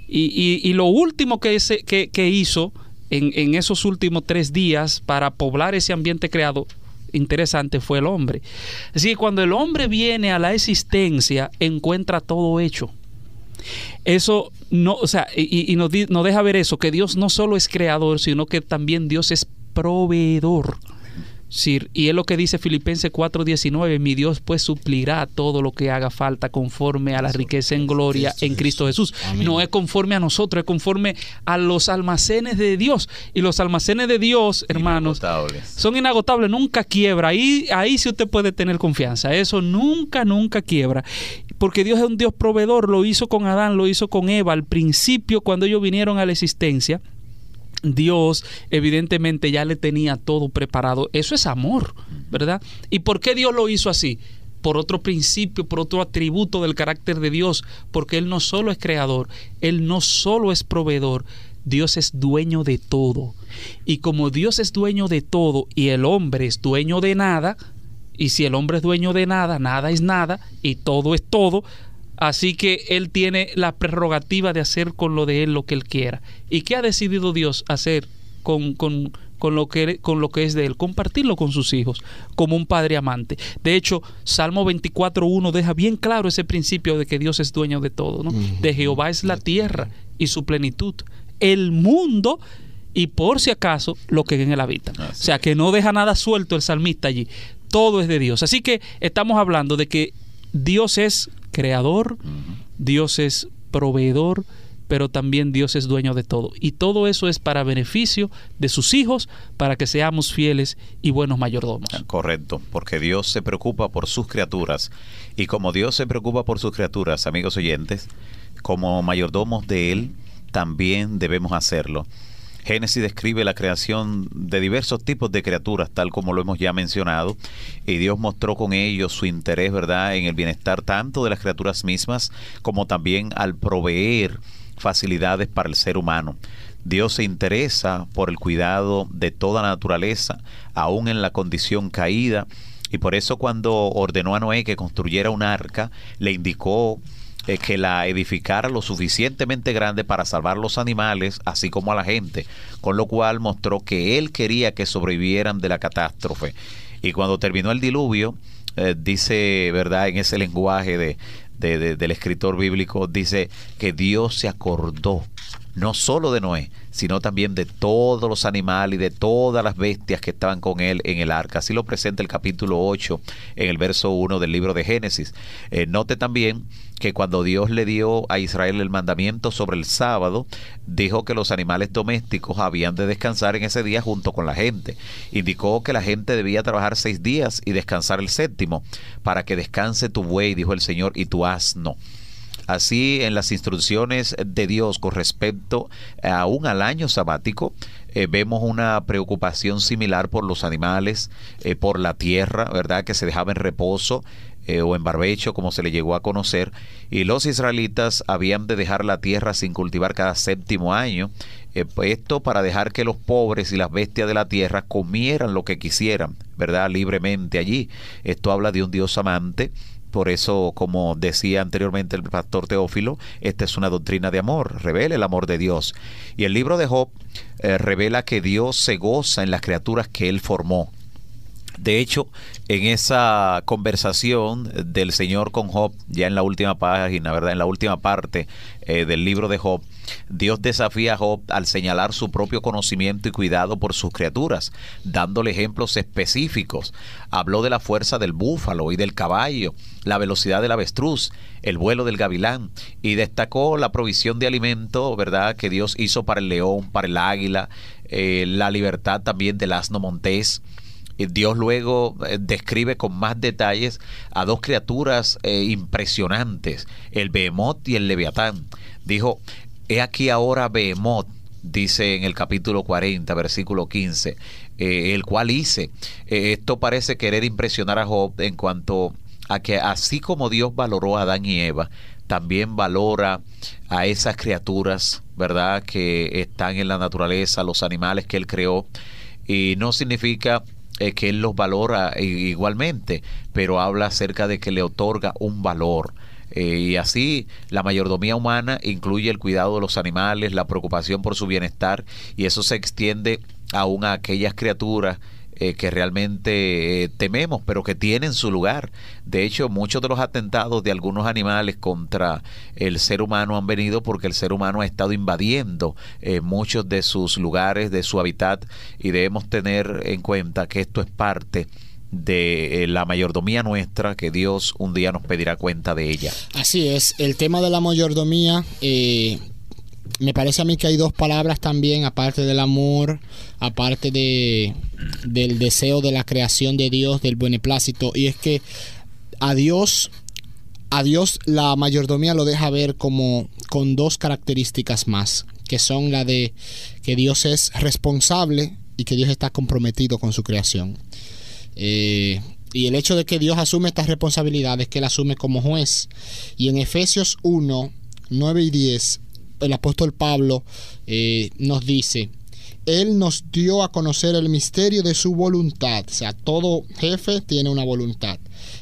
Y, y- y lo último que, ese- que, que hizo en, en esos últimos tres días para poblar ese ambiente creado interesante fue el hombre. Así que cuando el hombre viene a la existencia, encuentra todo hecho. Eso no, o sea, y, nos, nos deja ver eso, que Dios no solo es creador, sino que también Dios es proveedor. Y es lo que dice Filipenses 4:19, mi Dios pues suplirá todo lo que haga falta conforme a la riqueza en gloria en Cristo Jesús. No es conforme a nosotros, es conforme a los almacenes de Dios. Y los almacenes de Dios, hermanos, Inagotables. son inagotables, nunca quiebra. Ahí, ahí sí usted puede tener confianza. Eso nunca, nunca quiebra. Porque Dios es un Dios proveedor, lo hizo con Adán, lo hizo con Eva. Al principio, cuando ellos vinieron a la existencia, Dios evidentemente ya le tenía todo preparado. Eso es amor, ¿verdad? ¿Y por qué Dios lo hizo así? Por otro principio, por otro atributo del carácter de Dios, porque Él no solo es creador, Él no solo es proveedor, Dios es dueño de todo. Y como Dios es dueño de todo y el hombre es dueño de nada, y si el hombre es dueño de nada, nada es nada y todo es todo, Así que Él tiene la prerrogativa de hacer con lo de Él lo que Él quiera. ¿Y qué ha decidido Dios hacer con, con, con lo, que, con lo que es de Él? Compartirlo con sus hijos, como un padre amante. De hecho, Salmo 24.1 deja bien claro ese principio de que Dios es dueño de todo. ¿no? De Jehová es la tierra y su plenitud. El mundo y por si acaso lo que en él habita. O sea, que no deja nada suelto el salmista allí. Todo es de Dios. Así que estamos hablando de que Dios es creador, Dios es proveedor, pero también Dios es dueño de todo. Y todo eso es para beneficio de sus hijos, para que seamos fieles y buenos mayordomos. Correcto, porque Dios se preocupa por sus criaturas. Y como Dios se preocupa por sus criaturas, amigos oyentes, como mayordomos de Él, también debemos hacerlo. Génesis describe la creación de diversos tipos de criaturas, tal como lo hemos ya mencionado, y Dios mostró con ellos su interés, ¿verdad?, en el bienestar tanto de las criaturas mismas como también al proveer facilidades para el ser humano. Dios se interesa por el cuidado de toda la naturaleza, aún en la condición caída, y por eso cuando ordenó a Noé que construyera un arca, le indicó eh, que la edificara lo suficientemente grande para salvar los animales, así como a la gente, con lo cual mostró que él quería que sobrevivieran de la catástrofe. Y cuando terminó el diluvio, eh, dice, ¿verdad? En ese lenguaje de, de- de- del escritor bíblico, dice que Dios se acordó no solo de Noé, sino también de todos los animales y de todas las bestias que estaban con él en el arca. Así lo presenta el capítulo 8 en el verso 1 del libro de Génesis. Eh, note también que cuando Dios le dio a Israel el mandamiento sobre el sábado, dijo que los animales domésticos habían de descansar en ese día junto con la gente. Indicó que la gente debía trabajar seis días y descansar el séptimo, para que descanse tu buey, dijo el Señor, y tu asno. Así, en las instrucciones de Dios con respecto aún al año sabático, eh, vemos una preocupación similar por los animales, eh, por la tierra, ¿verdad? Que se dejaba en reposo eh, o en barbecho, como se le llegó a conocer. Y los israelitas habían de dejar la tierra sin cultivar cada séptimo año. eh, esto para dejar que los pobres y las bestias de la tierra comieran lo que quisieran, ¿verdad? Libremente allí. Esto habla de un Dios amante por eso, como decía anteriormente el pastor Teófilo, esta es una doctrina de amor, revela el amor de Dios. Y el libro de Job eh, revela que Dios se goza en las criaturas que Él formó. De hecho, en esa conversación del Señor con Job, ya en la última página, ¿verdad? En la última parte eh, del libro de Job, Dios desafía a Job al señalar su propio conocimiento y cuidado por sus criaturas, dándole ejemplos específicos. Habló de la fuerza del búfalo y del caballo, la velocidad del avestruz, el vuelo del gavilán, y destacó la provisión de alimento, ¿verdad?, que Dios hizo para el león, para el águila, eh, la libertad también del asno montés Dios luego eh, describe con más detalles a dos criaturas eh, impresionantes, el Behemoth y el Leviatán. Dijo, he aquí ahora Behemoth, dice en el capítulo 40, versículo 15, eh, el cual hice. esto parece querer impresionar a Job en cuanto a que así como Dios valoró a Adán y Eva, también valora a esas criaturas, ¿verdad?, que están en la naturaleza, los animales que Él creó. Y no significa eh, que él los valora igualmente, pero habla acerca de que le otorga un valor. Eh, y así la mayordomía humana incluye el cuidado de los animales, la preocupación por su bienestar, y eso se extiende aún a aquellas criaturas eh, que realmente eh, tememos, pero que tienen su lugar. De hecho, muchos de los atentados de algunos animales contra el ser humano han venido porque el ser humano ha estado invadiendo eh, muchos de sus lugares, de su hábitat, y debemos tener en cuenta que esto es parte de la mayordomía nuestra que Dios un día nos pedirá cuenta de ella. Así es, el tema de la mayordomía me parece a mí que hay dos palabras también, aparte del amor, aparte de, del deseo de la creación de Dios, del beneplácito, y es que a Dios, a Dios la mayordomía lo deja ver como con dos características más, que son la de que Dios es responsable y que Dios está comprometido con su creación. Eh, y el hecho de que Dios asume estas responsabilidades, que Él asume como juez. Y en Efesios 1, 9 y 10 el apóstol Pablo eh, nos dice, Él nos dio a conocer el misterio de su voluntad, o sea, todo jefe tiene una voluntad,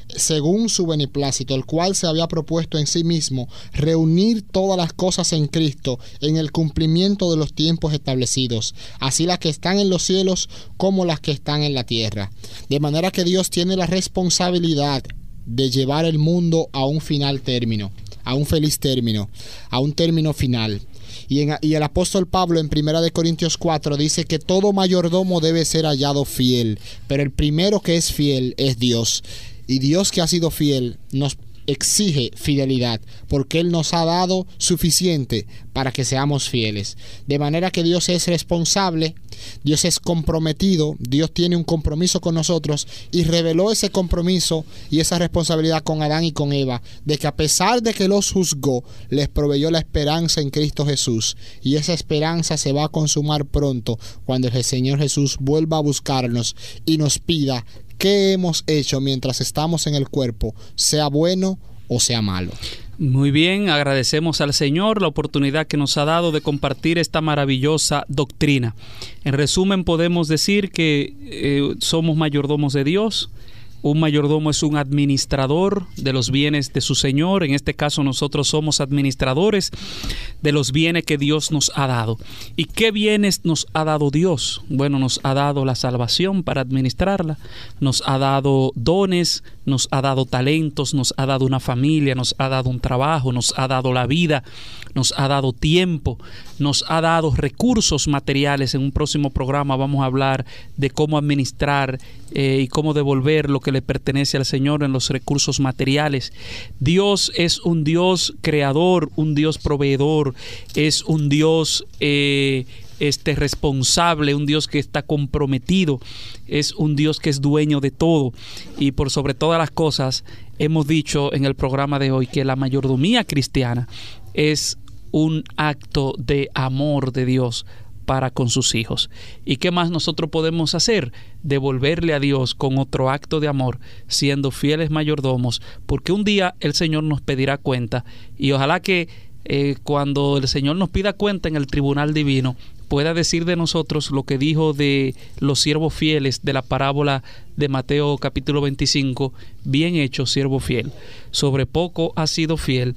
según su beneplácito, el cual se había propuesto en sí mismo reunir todas las cosas en Cristo en el cumplimiento de los tiempos establecidos, así las que están en los cielos como las que están en la tierra. De manera que Dios tiene la responsabilidad de llevar el mundo a un final término a un feliz término, a un término final. Y, el apóstol Pablo en Primera de Corintios 4 dice que todo mayordomo debe ser hallado fiel, pero el primero que es fiel es Dios. Y Dios que ha sido fiel nos exige fidelidad, porque Él nos ha dado suficiente para que seamos fieles. De manera que Dios es responsable, Dios es comprometido, Dios tiene un compromiso con nosotros y reveló ese compromiso y esa responsabilidad con Adán y con Eva, de que a pesar de que los juzgó, les proveyó la esperanza en Cristo Jesús. Y esa esperanza se va a consumar pronto cuando el Señor Jesús vuelva a buscarnos y nos pida qué hemos hecho mientras estamos en el cuerpo, sea bueno o sea malo. Muy bien, agradecemos al Señor la oportunidad que nos ha dado de compartir esta maravillosa doctrina. En resumen, podemos decir que eh, somos mayordomos de Dios, un mayordomo es un administrador de los bienes de su Señor. En este caso nosotros somos administradores de los bienes que Dios nos ha dado. ¿Y qué bienes nos ha dado Dios? Bueno, nos ha dado la salvación para administrarla, nos ha dado dones, nos ha dado talentos, nos ha dado una familia, nos ha dado un trabajo, nos ha dado la vida, nos ha dado tiempo, nos ha dado recursos materiales. En un próximo programa vamos a hablar de cómo administrar eh, y cómo devolver lo que le pertenece al Señor en los recursos materiales. Dios es un Dios creador, un Dios proveedor, es un Dios eh, este, responsable, un Dios que está comprometido, es un Dios que es dueño de todo. Y por sobre todas las cosas, hemos dicho en el programa de hoy que la mayordomía cristiana es un acto de amor de Dios para con sus hijos. ¿Y qué más nosotros podemos hacer? Devolverle a Dios con otro acto de amor, siendo fieles mayordomos, porque un día el Señor nos pedirá cuenta y ojalá que eh, cuando el Señor nos pida cuenta en el tribunal divino, pueda decir de nosotros lo que dijo de los siervos fieles de la parábola de Mateo capítulo 25, bien hecho siervo fiel, sobre poco has sido fiel,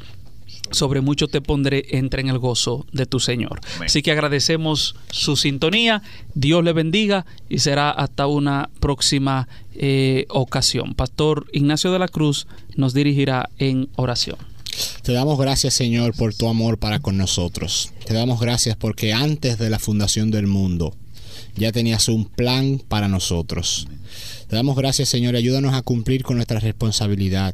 sobre mucho te pondré, entra en el gozo de tu Señor. Amén. Así que agradecemos su sintonía, Dios le bendiga y será hasta una próxima eh, ocasión. Pastor Ignacio de la Cruz nos dirigirá en oración. Te damos gracias, Señor, por tu amor para con nosotros. Te damos gracias porque antes de la fundación del mundo ya tenías un plan para nosotros. Te damos gracias, Señor, ayúdanos a cumplir con nuestra responsabilidad,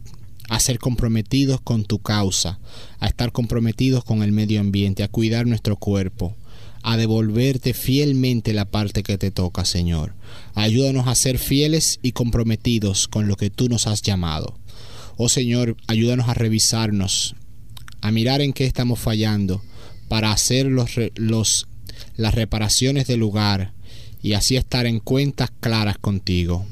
a ser comprometidos con tu causa, a estar comprometidos con el medio ambiente, a cuidar nuestro cuerpo, a devolverte fielmente la parte que te toca, Señor. Ayúdanos a ser fieles y comprometidos con lo que tú nos has llamado. Oh Señor, ayúdanos a revisarnos, a mirar en qué estamos fallando, para hacer los, los, las reparaciones del lugar y así estar en cuentas claras contigo.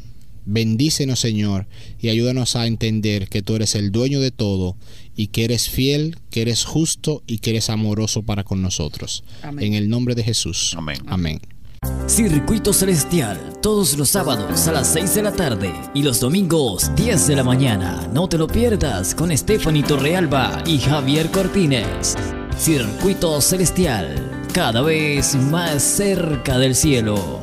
Bendícenos, Señor, y ayúdanos a entender que tú eres el dueño de todo y que eres fiel, que eres justo y que eres amoroso para con nosotros. Amén. En el nombre de Jesús. Amén. Amén. Circuito Celestial, todos los sábados a las 6 de la tarde y los domingos 10 de la mañana. No te lo pierdas con Stephanie Torrealba y Javier Cortines. Circuito Celestial, cada vez más cerca del cielo.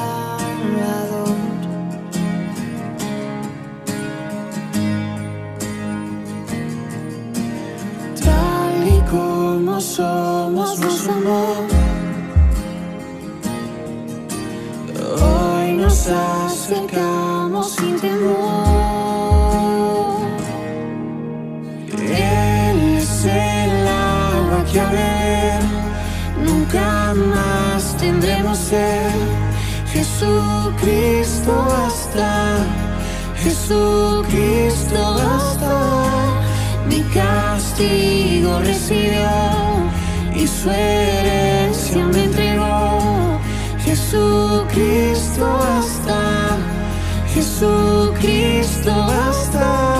acercamos sin temor. Él es el agua que a beber nunca más tendremos sed. Jesucristo basta, Jesucristo basta. Mi castigo recibió y su herencia me entregó. Jesucristo basta, Jesucristo basta.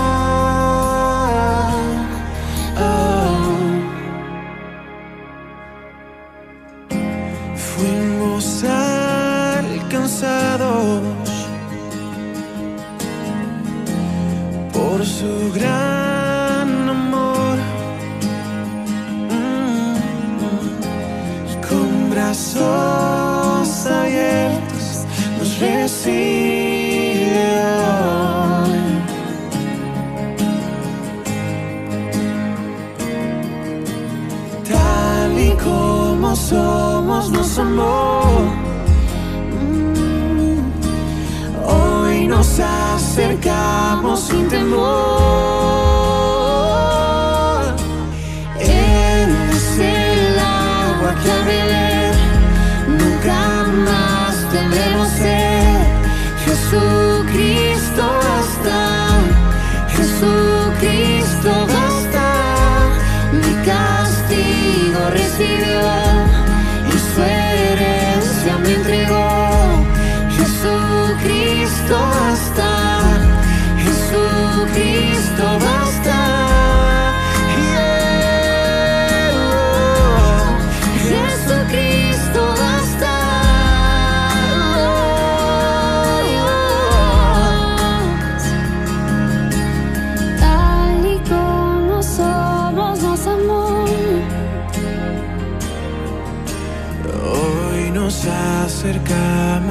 Mm. Hoy nos acercamos sin temor. Él es el agua que a beber nunca más tendremos sed. Jesucristo basta, Jesucristo basta. Mi castigo recibió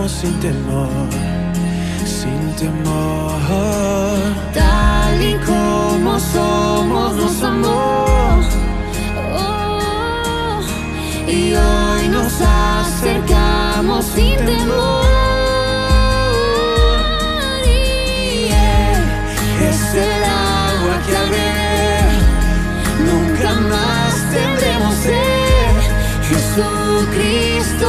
sin temor, sin temor. Tal y como somos nos amó. Oh, y hoy nos acercamos sin temor. Y Él es el agua que al nunca más Jesucristo basta, Jesucristo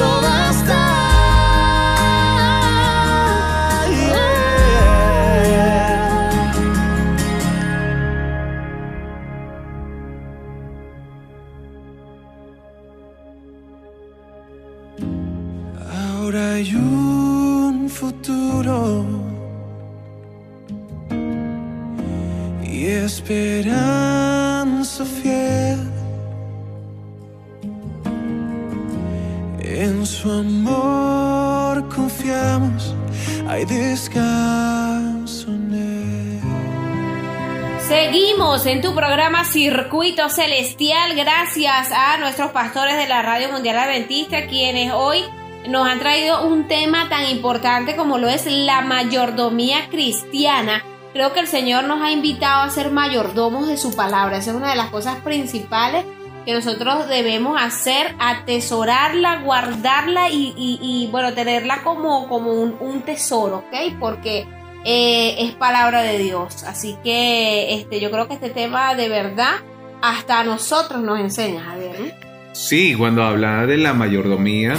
Circuito Celestial gracias a nuestros pastores de la Radio Mundial Adventista quienes hoy nos han traído un tema tan importante como lo es la mayordomía cristiana. Creo que el Señor nos ha invitado a ser mayordomos de su palabra. Esa es una de las cosas principales que nosotros debemos hacer, atesorarla, guardarla y, bueno, tenerla como, como un, un tesoro, ¿ok? Porque eh, es palabra de Dios. Así que este, yo creo que este tema de verdad hasta nosotros nos enseña, Javier. ¿no? Sí, cuando habla de la mayordomía,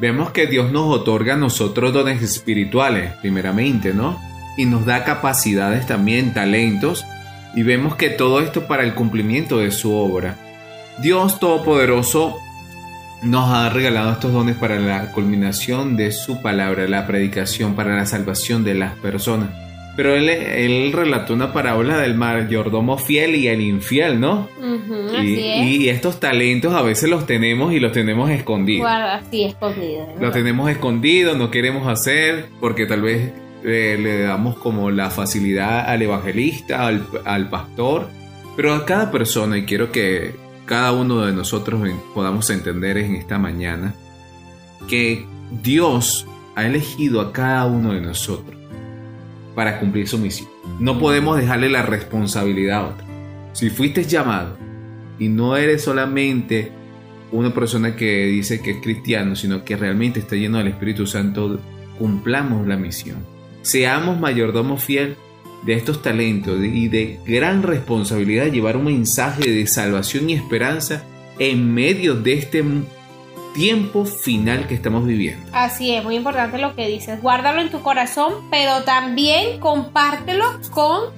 vemos que Dios nos otorga a nosotros dones espirituales, primeramente, ¿no? Y nos da capacidades también, talentos, y vemos que todo esto para el cumplimiento de su obra. Dios Todopoderoso nos ha regalado estos dones para la culminación de su palabra, la predicación, para la salvación de las personas. Pero él, él relató una parábola del mayordomo fiel y el infiel, ¿no? Y, así es. y estos talentos a veces los tenemos y los tenemos escondidos. Guarda, así escondido. ¿no? Los tenemos escondidos, no queremos hacer porque tal vez eh, le damos como la facilidad al evangelista, al, al pastor, pero a cada persona, y quiero que cada uno de nosotros podamos entender en esta mañana, que Dios ha elegido a cada uno de nosotros para cumplir su misión. No podemos dejarle la responsabilidad a otro. Si fuiste llamado y no eres solamente una persona que dice que es cristiano, sino que realmente está lleno del Espíritu Santo, cumplamos la misión. Seamos mayordomo fiel de estos talentos y de gran responsabilidad llevar un mensaje de salvación y esperanza en medio de este tiempo final que estamos viviendo. Así es, muy importante lo que dices. Guárdalo en tu corazón, pero también compártelo con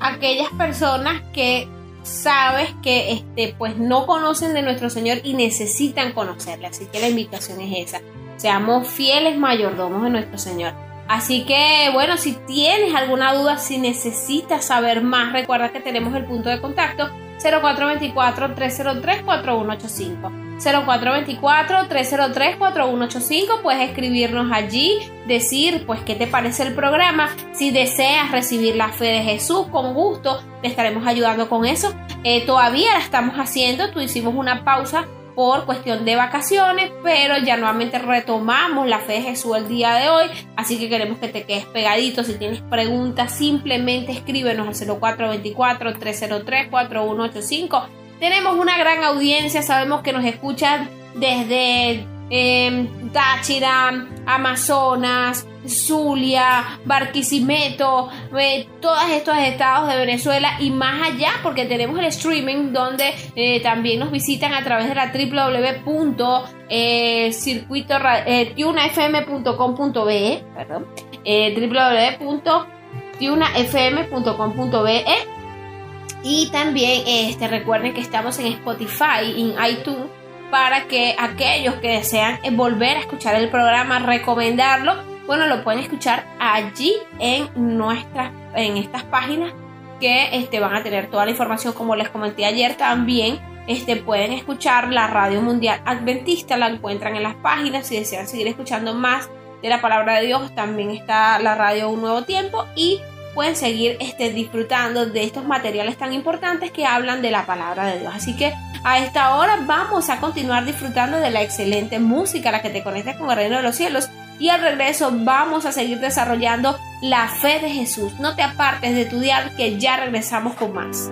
aquellas personas que sabes que este pues no conocen de nuestro Señor y necesitan conocerle. Así que la invitación es esa. Seamos fieles mayordomos de nuestro Señor. Así que bueno, si tienes alguna duda, si necesitas saber más, recuerda que tenemos el punto de contacto 0424-303-4185. 0424-303-4185. Puedes escribirnos allí, decir pues qué te parece el programa. Si deseas recibir la fe de Jesús, con gusto te estaremos ayudando con eso. Eh, todavía la estamos haciendo, tú hicimos una pausa por cuestión de vacaciones, pero ya nuevamente retomamos la fe de Jesús el día de hoy, así que queremos que te quedes pegadito. Si tienes preguntas, simplemente escríbenos al 0424-303-4185. Tenemos una gran audiencia, sabemos que nos escuchan desde eh, Táchira, Amazonas, Zulia, Barquisimeto, eh, todos estos estados de Venezuela y más allá porque tenemos el streaming donde eh, también nos visitan a través de la www.circuitonafm.com.be perdón, eh, www.tunafm.com.be y también este, recuerden que estamos en Spotify en iTunes para que aquellos que desean volver a escuchar el programa, recomendarlo, bueno, lo pueden escuchar allí en nuestras, en estas páginas que este, van a tener toda la información, como les comenté ayer también. Este, pueden escuchar la Radio Mundial Adventista, la encuentran en las páginas. Si desean seguir escuchando más de la palabra de Dios, también está la radio Un Nuevo Tiempo y pueden seguir este, disfrutando de estos materiales tan importantes que hablan de la palabra de Dios. Así que a esta hora vamos a continuar disfrutando de la excelente música, la que te conecta con el reino de los cielos. Y al regreso vamos a seguir desarrollando la fe de Jesús. No te apartes de tu dial que ya regresamos con más.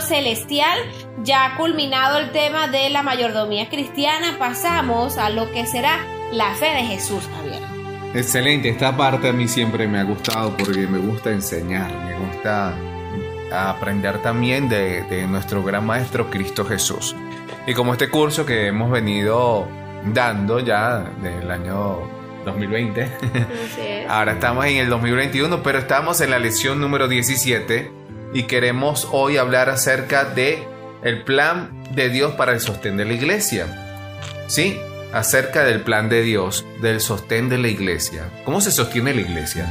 Celestial. Ya ha culminado el tema de la mayordomía cristiana, pasamos a lo que será la fe de Jesús, Javier. Excelente, esta parte a mí siempre me ha gustado porque me gusta enseñar, me gusta aprender también de, de nuestro gran maestro Cristo Jesús. Y como este curso que hemos venido dando ya del año 2020, Así es. ahora estamos en el 2021, pero estamos en la lección número 17 y queremos hoy hablar acerca de el plan de Dios para el sostén de la iglesia. Sí, acerca del plan de Dios, del sostén de la iglesia. ¿Cómo se sostiene la iglesia?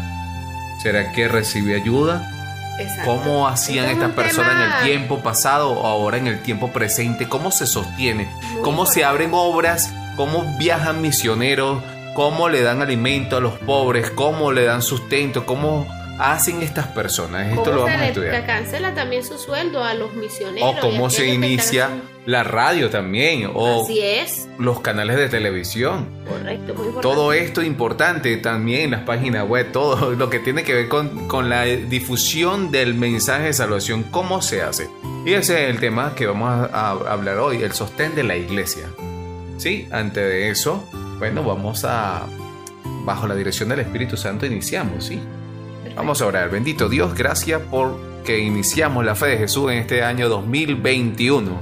¿Será que recibe ayuda? Exacto. ¿Cómo hacían Este es estas personas en el tiempo pasado o ahora en el tiempo presente? ¿Cómo se sostiene? Muy ¿Cómo se abren obras? ¿Cómo viajan misioneros? ¿Cómo le dan alimento a los pobres? ¿Cómo le dan sustento? ¿Cómo hacen estas personas? Esto ¿Cómo lo se vamos a estudiar. cancela también su sueldo a los misioneros? O cómo se inicia la radio también. O Así es, los canales de televisión. correcto, muy importante. Todo esto importante también las páginas web, todo lo que tiene que ver con, con la difusión del mensaje de salvación, cómo se hace. Y ese es el tema que vamos a, a hablar hoy, el sostén de la iglesia. Sí, antes de eso, bueno, vamos a, bajo la dirección del Espíritu Santo, iniciamos, ¿sí? Vamos a orar. Bendito Dios, gracias por que iniciamos la fe de Jesús en este año 2021.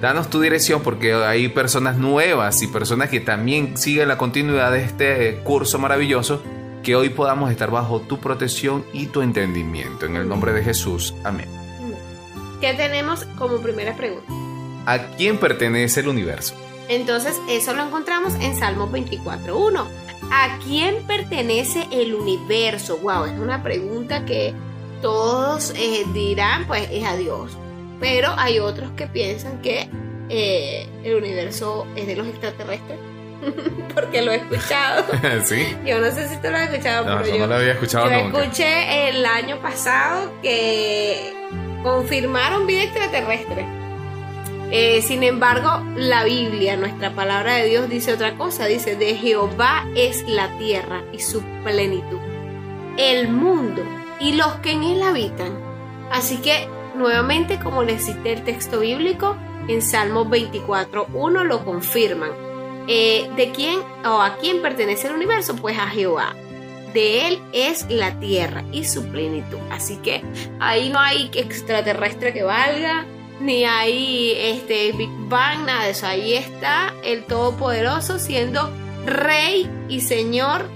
Danos tu dirección porque hay personas nuevas y personas que también siguen la continuidad de este curso maravilloso. Que hoy podamos estar bajo tu protección y tu entendimiento. En el nombre de Jesús. Amén. ¿Qué tenemos como primera pregunta? ¿A quién pertenece el universo? Entonces, eso lo encontramos en Salmo 24.1. ¿A quién pertenece el universo? Wow, es una pregunta que todos eh, dirán, pues es a Dios. Pero hay otros que piensan que eh, el universo es de los extraterrestres. Porque lo he escuchado. sí. Yo no sé si tú lo has escuchado, No, pero yo, no lo había escuchado yo nunca. escuché el año pasado que confirmaron vida extraterrestre. Eh, sin embargo, la Biblia, nuestra palabra de Dios, dice otra cosa. Dice, de Jehová es la tierra y su plenitud, el mundo y los que en él habitan. Así que, nuevamente, como les cité el texto bíblico, en Salmos 24.1 lo confirman. Eh, ¿De quién o a quién pertenece el universo? Pues a Jehová. De él es la tierra y su plenitud. Así que ahí no hay extraterrestre que valga, ni hay este Big Bang, nada de eso. Ahí está el Todopoderoso siendo Rey y Señor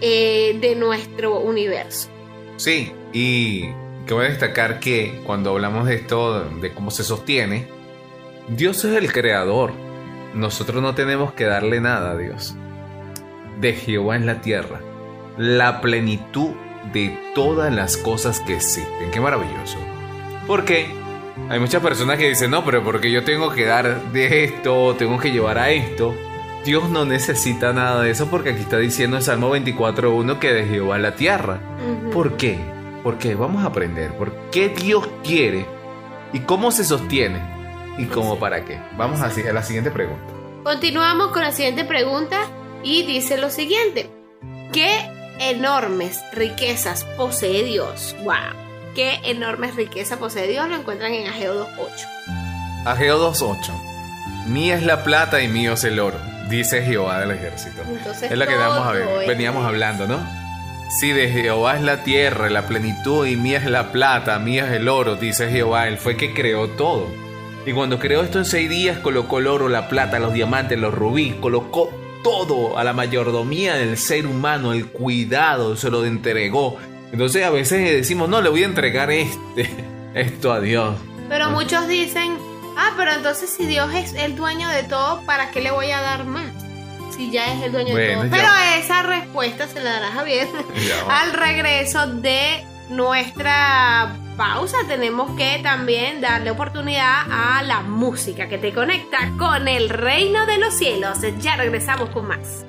eh, de nuestro universo. Sí, y que voy a destacar que cuando hablamos de esto, de cómo se sostiene, Dios es el creador. Nosotros no tenemos que darle nada a Dios. De Jehová en la tierra, la plenitud de todas las cosas que existen. Qué maravilloso. Porque hay muchas personas que dicen, no, pero porque yo tengo que dar de esto, tengo que llevar a esto. Dios no necesita nada de eso porque aquí está diciendo en Salmo 24.1 que de Jehová la tierra. Ujú. ¿Por qué? Porque vamos a aprender por qué Dios quiere y cómo se sostiene y cómo para qué. Vamos así a la siguiente pregunta. Continuamos con la siguiente pregunta y dice lo siguiente. ¿Qué enormes riquezas posee Dios? ¡Wow! ¿Qué enormes riquezas posee Dios? Lo encuentran en Ageo 2.8. Ageo 2.8. Mía es la plata y mío es el oro, dice Jehová del ejército. Entonces, Es la que vamos a ver, veníamos hablando, ¿no? Sí, de Jehová es la tierra, la plenitud, y mía es la plata, mía es el oro, dice Jehová. Él fue que creó todo. Y cuando creó esto en seis días, colocó el oro, la plata, los diamantes, los rubíes, colocó todo a la mayordomía del ser humano, el cuidado, se lo entregó. Entonces a veces decimos, no, le voy a entregar este, esto a Dios. Pero muchos dicen, ah, pero entonces si Dios es el dueño de todo, ¿para qué le voy a dar más? Si ya es el dueño Bueno, de todo. ya- Pero esa respuesta se la dará Javier al regreso de nuestra pausa. Tenemos que también darle oportunidad a la música que te conecta con el reino de los cielos. Ya regresamos con más.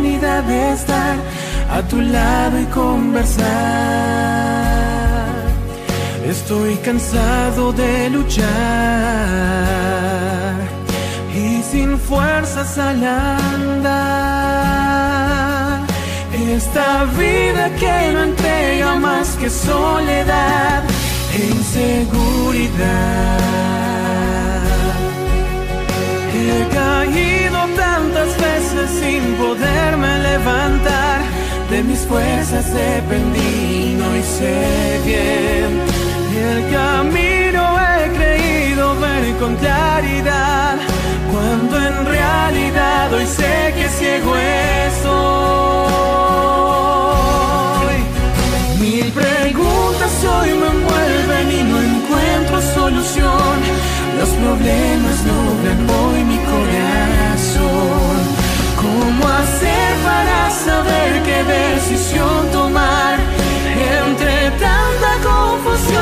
Oportunidad de estar a tu lado y conversar. Estoy cansado de luchar y sin fuerzas al andar. Esta vida que no entrega más que soledad e inseguridad. He caído tantas veces sin poderme levantar. De mis fuerzas dependí, no hice bien. El camino he creído ver con claridad. Cuando en realidad hoy sé que ciego estoy. Mil preguntas hoy me envuelven y no encuentro solución. Los problemas nublan hoy hacer para saber qué decisión tomar entre tanta confusión?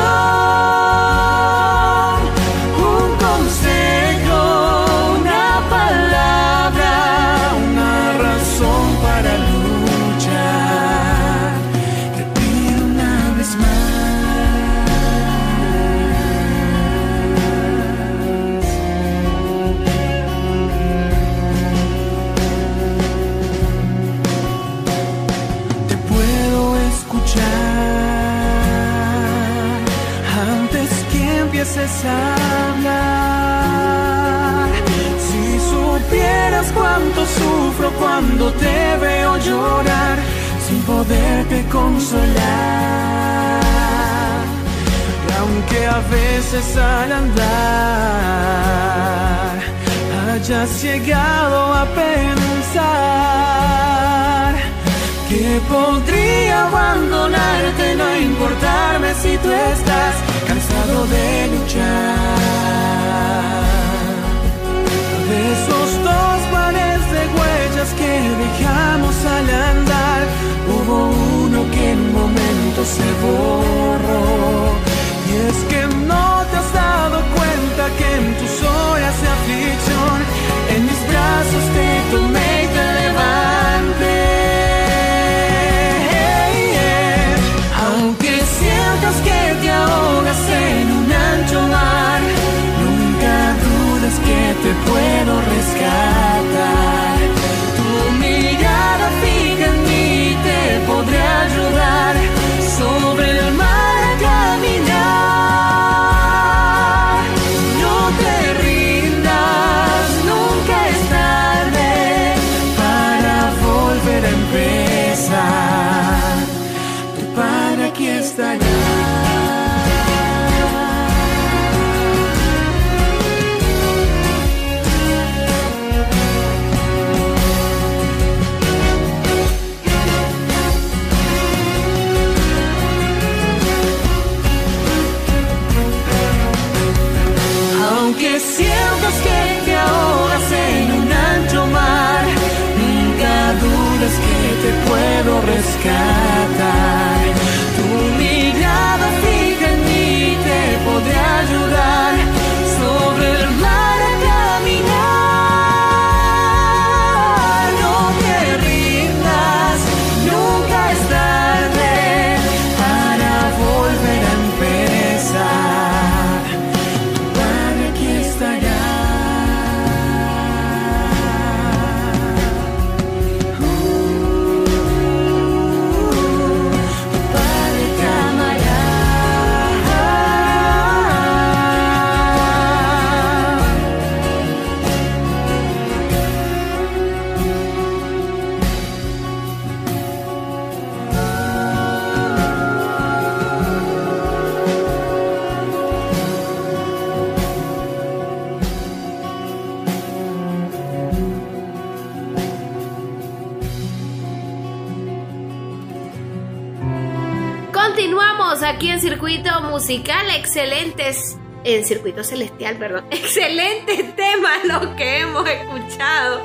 Musical, excelentes, en Circuito Celestial, perdón, excelentes temas los que hemos escuchado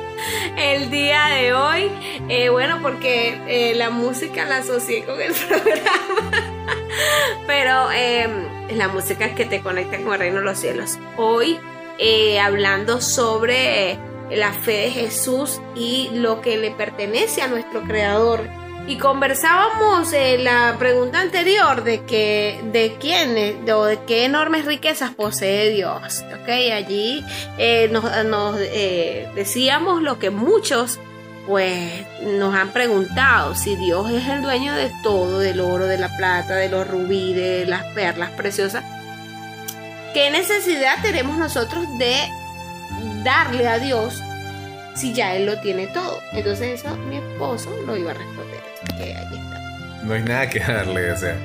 el día de hoy. Eh, bueno, porque eh, la música la asocié con el programa, pero eh, la música que te conecta con el reino de los cielos. Hoy eh, hablando sobre la fe de Jesús y lo que le pertenece a nuestro Creador. Y conversábamos en la pregunta anterior de que de quién eh, o de qué enormes riquezas posee Dios. Ok, allí eh, nos, nos, eh, decíamos lo que muchos pues nos han preguntado si Dios es el dueño de todo, del oro, de la plata, de los rubíes, de las perlas preciosas. ¿Qué necesidad tenemos nosotros de darle a Dios si ya Él lo tiene todo? Entonces eso mi esposo lo iba a responder. Que ahí está. No hay nada que darle, o sea.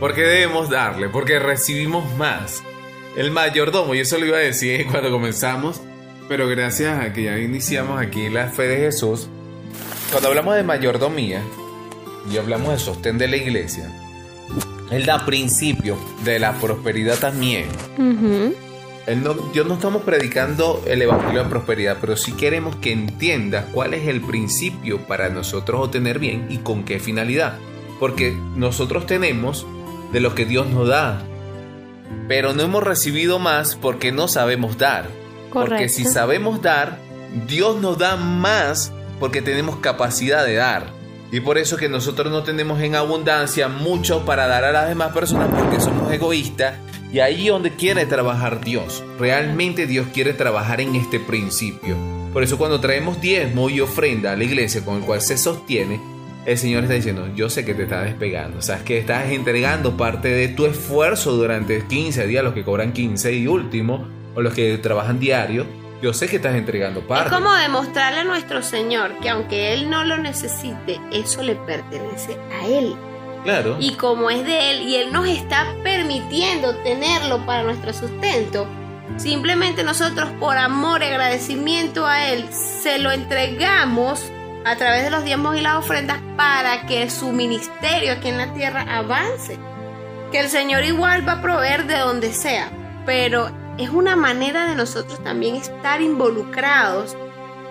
Porque debemos darle, porque recibimos más. El mayordomo, y eso lo iba a decir cuando comenzamos, pero gracias a que ya iniciamos aquí la fe de Jesús, cuando hablamos de mayordomía y hablamos de sostén de la iglesia, Él da principio de la prosperidad también. Él no, Dios no estamos predicando el evangelio de prosperidad, pero sí queremos que entiendas cuál es el principio para nosotros obtener bien y con qué finalidad. Porque nosotros tenemos de lo que Dios nos da, pero no hemos recibido más porque no sabemos dar. Porque si Correcto. sabemos dar, Dios nos da más porque tenemos capacidad de dar. Y por eso que nosotros no tenemos en abundancia mucho para dar a las demás personas porque somos egoístas. Y ahí donde quiere trabajar Dios. Realmente Dios quiere trabajar en este principio. Por eso cuando traemos diezmo y ofrenda a la iglesia con el cual se sostiene, el Señor está diciendo, yo sé que te estás despegando, sabes que estás entregando parte de tu esfuerzo durante 15 días, los que cobran 15 y último, o los que trabajan diario. Yo sé que estás entregando parte. Es como demostrarle a nuestro Señor que aunque Él no lo necesite, eso le pertenece a Él. Y como es de Él y Él nos está permitiendo tenerlo para nuestro sustento, simplemente nosotros por amor y agradecimiento a Él se lo entregamos a través de los diezmos y las ofrendas para que su ministerio aquí en la tierra avance. Que el Señor igual va a proveer de donde sea, pero es una manera de nosotros también estar involucrados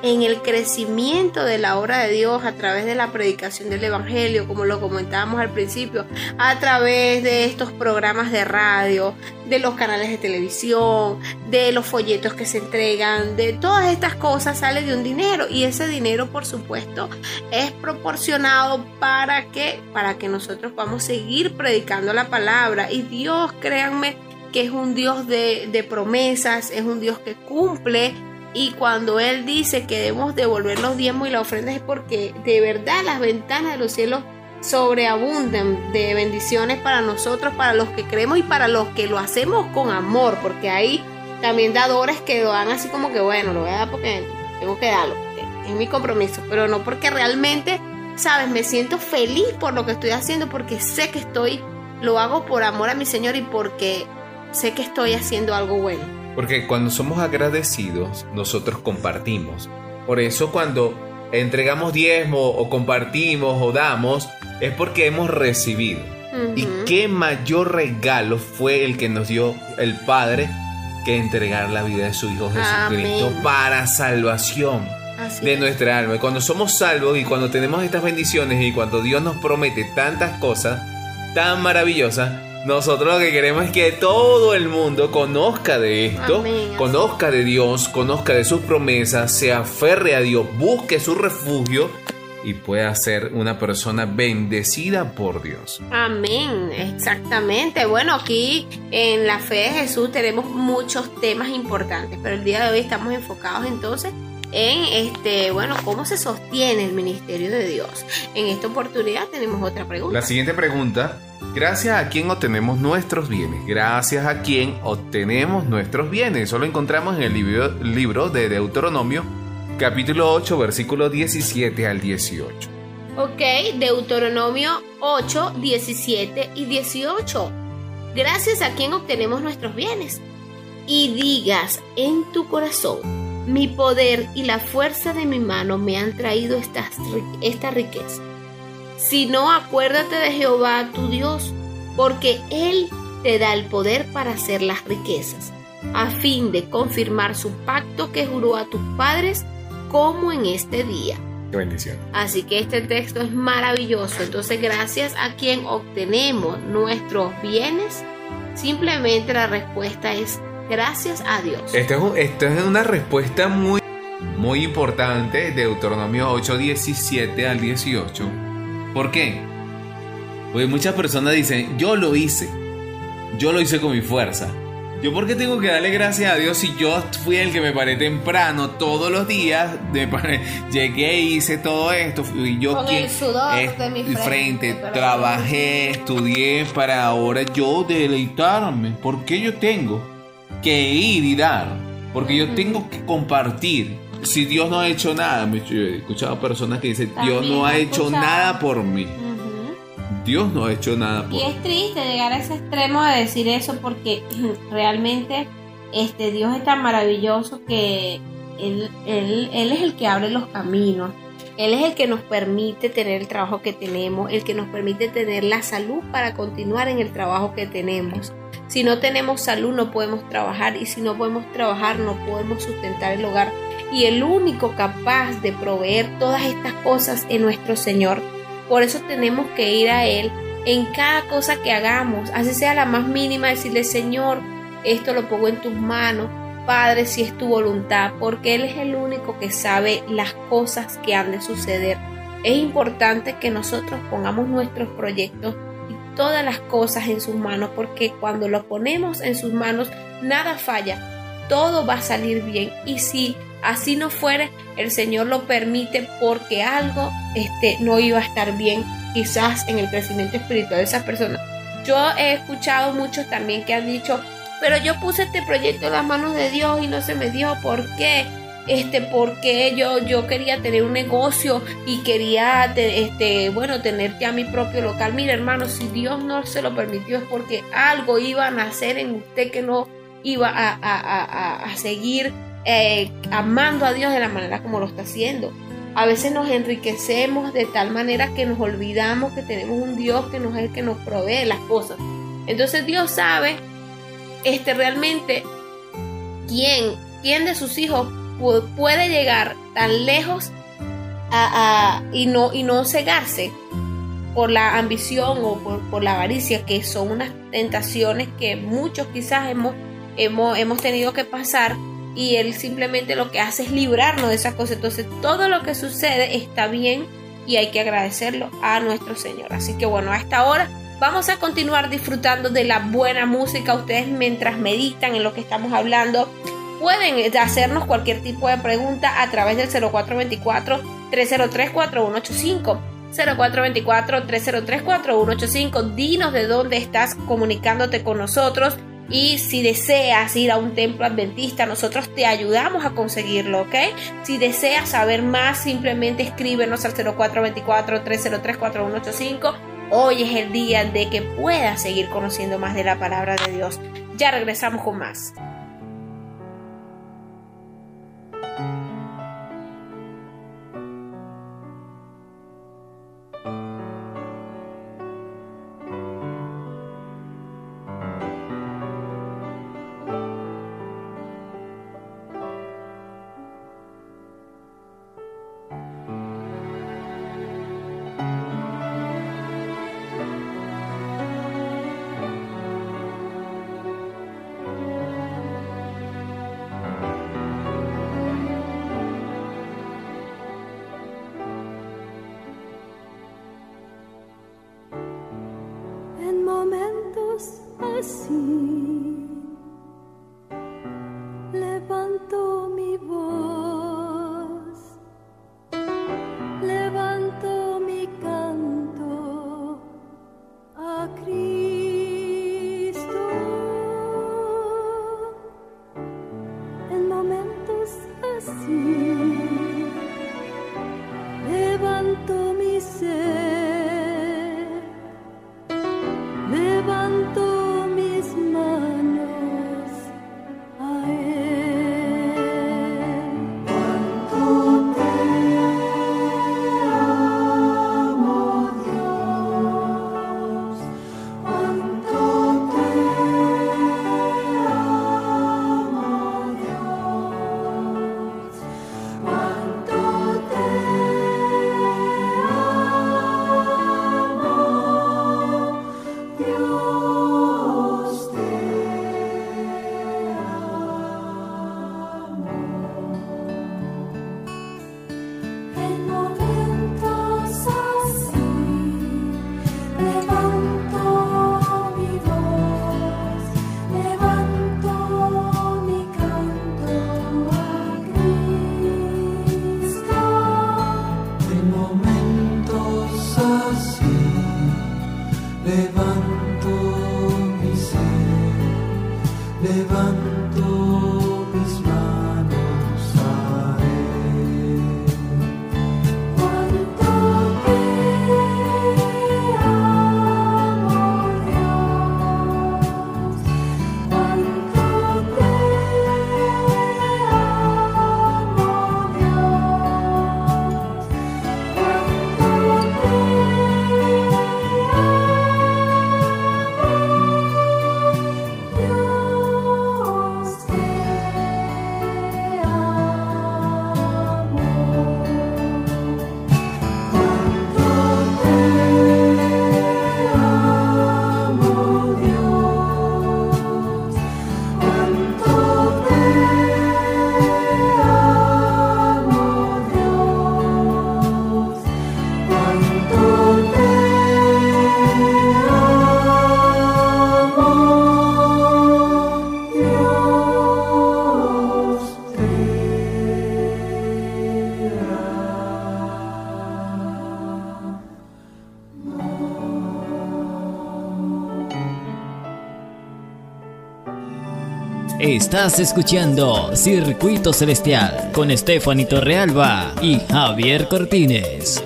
en el crecimiento de la obra de Dios a través de la predicación del Evangelio, como lo comentábamos al principio, a través de estos programas de radio, de los canales de televisión, de los folletos que se entregan, de todas estas cosas sale de un dinero y ese dinero por supuesto es proporcionado para que para que nosotros podamos seguir predicando la palabra. Y Dios, créanme, que es un Dios de, de promesas, es un Dios que cumple y cuando Él dice que debemos devolver los diezmos y las ofrendas es porque de verdad las ventanas de los cielos sobreabundan de bendiciones para nosotros, para los que creemos y para los que lo hacemos con amor, porque hay también dadores que lo dan así como que bueno, lo voy a dar porque tengo que darlo, es mi compromiso, pero no porque realmente, sabes, me siento feliz por lo que estoy haciendo, porque sé que estoy, lo hago por amor a mi Señor y porque sé que estoy haciendo algo bueno. Porque cuando somos agradecidos, nosotros compartimos. Por eso cuando entregamos diezmo o compartimos o damos, es porque hemos recibido. Y qué mayor regalo fue el que nos dio el Padre que entregar la vida de su Hijo Jesucristo Amén. para salvación Así de es. nuestra alma. Y cuando somos salvos y cuando tenemos estas bendiciones y cuando Dios nos promete tantas cosas tan maravillosas, nosotros lo que queremos es que todo el mundo conozca de esto, Amén, conozca de Dios, conozca de sus promesas, se aferre a Dios, busque su refugio y pueda ser una persona bendecida por Dios. Amén, exactamente. Bueno, aquí en la fe de Jesús tenemos muchos temas importantes, pero el día de hoy estamos enfocados entonces en este, bueno, cómo se sostiene el ministerio de Dios. En esta oportunidad tenemos otra pregunta. La siguiente pregunta, gracias a quién obtenemos nuestros bienes, gracias a quién obtenemos nuestros bienes. Eso lo encontramos en el libro, libro de Deuteronomio, capítulo 8, versículos 17 al 18. Ok, Deuteronomio 8, 17 y 18. Gracias a quien obtenemos nuestros bienes. Y digas en tu corazón, mi poder y la fuerza de mi mano me han traído estas ri- esta riqueza. Si no, acuérdate de Jehová tu Dios, porque Él te da el poder para hacer las riquezas, a fin de confirmar su pacto que juró a tus padres, como en este día. Qué bendición. Así que este texto es maravilloso. Entonces, gracias a quien obtenemos nuestros bienes, simplemente la respuesta es gracias a Dios. Esto es, un- esto es una respuesta muy, muy importante, Deuteronomio 8, 17 al 18. ¿Por qué? Porque muchas personas dicen, yo lo hice, yo lo hice con mi fuerza. ¿Yo por qué tengo que darle gracias a Dios si yo fui el que me paré temprano todos los días? paré- llegué y hice todo esto. Fui yo Con el sudor es- de mi frente, trabajé, estudié para ahora yo deleitarme. ¿Por qué yo tengo que ir y dar? Porque yo tengo que compartir. Si Dios no ha hecho nada, yo he escuchado personas que dicen, Dios no ha he hecho nada por mí. Dios no ha hecho nada por Y mí. es triste llegar a ese extremo de decir eso porque realmente este Dios es tan maravilloso que él, él, él es el que abre los caminos. Él es el que nos permite tener el trabajo que tenemos, el que nos permite tener la salud para continuar en el trabajo que tenemos. Si no tenemos salud no podemos trabajar y si no podemos trabajar no podemos sustentar el hogar. Y el único capaz de proveer todas estas cosas es nuestro Señor. Por eso tenemos que ir a Él en cada cosa que hagamos, así sea la más mínima, decirle Señor, esto lo pongo en tus manos, Padre, si es tu voluntad, porque Él es el único que sabe las cosas que han de suceder. Es importante que nosotros pongamos nuestros proyectos y todas las cosas en sus manos, porque cuando lo ponemos en sus manos, nada falla, todo va a salir bien. Y si así no fuere, el Señor lo permite porque algo este, no iba a estar bien, quizás en el crecimiento espiritual de esas personas. Yo he escuchado muchos también que han dicho, pero yo puse este proyecto en las manos de Dios y no se me dio. ¿Por qué? Este, porque yo, yo quería tener un negocio y quería, te- este, bueno, tener ya mi propio local. Mira, hermano, si Dios no se lo permitió es porque algo iba a nacer en usted que no iba a- a- a- a seguir eh, amando a Dios de la manera como lo está haciendo. A veces nos enriquecemos de tal manera que nos olvidamos que tenemos un Dios que nos es el que nos provee las cosas. Entonces Dios sabe este, realmente quién, quién de sus hijos pu- puede llegar tan lejos y, no, y no cegarse por la ambición o por, por la avaricia, que son unas tentaciones que muchos quizás hemos, hemos, hemos tenido que pasar y Él simplemente lo que hace es librarnos de esas cosas. Entonces todo lo que sucede está bien y hay que agradecerlo a nuestro Señor. Así que bueno, a esta hora vamos a continuar disfrutando de la buena música. Ustedes mientras meditan en lo que estamos hablando, pueden hacernos cualquier tipo de pregunta a través del 0424-303-4185. 0424-303-4185. Dinos de dónde estás comunicándote con nosotros. Y si deseas ir a un templo adventista, nosotros te ayudamos a conseguirlo, ¿ok? Si deseas saber más, simplemente escríbenos al 0424-303-4185. Hoy es el día de que puedas seguir conociendo más de la palabra de Dios. Ya regresamos con más. Estás escuchando Circuito Celestial con Stephanie Torrealba y Javier Cortines.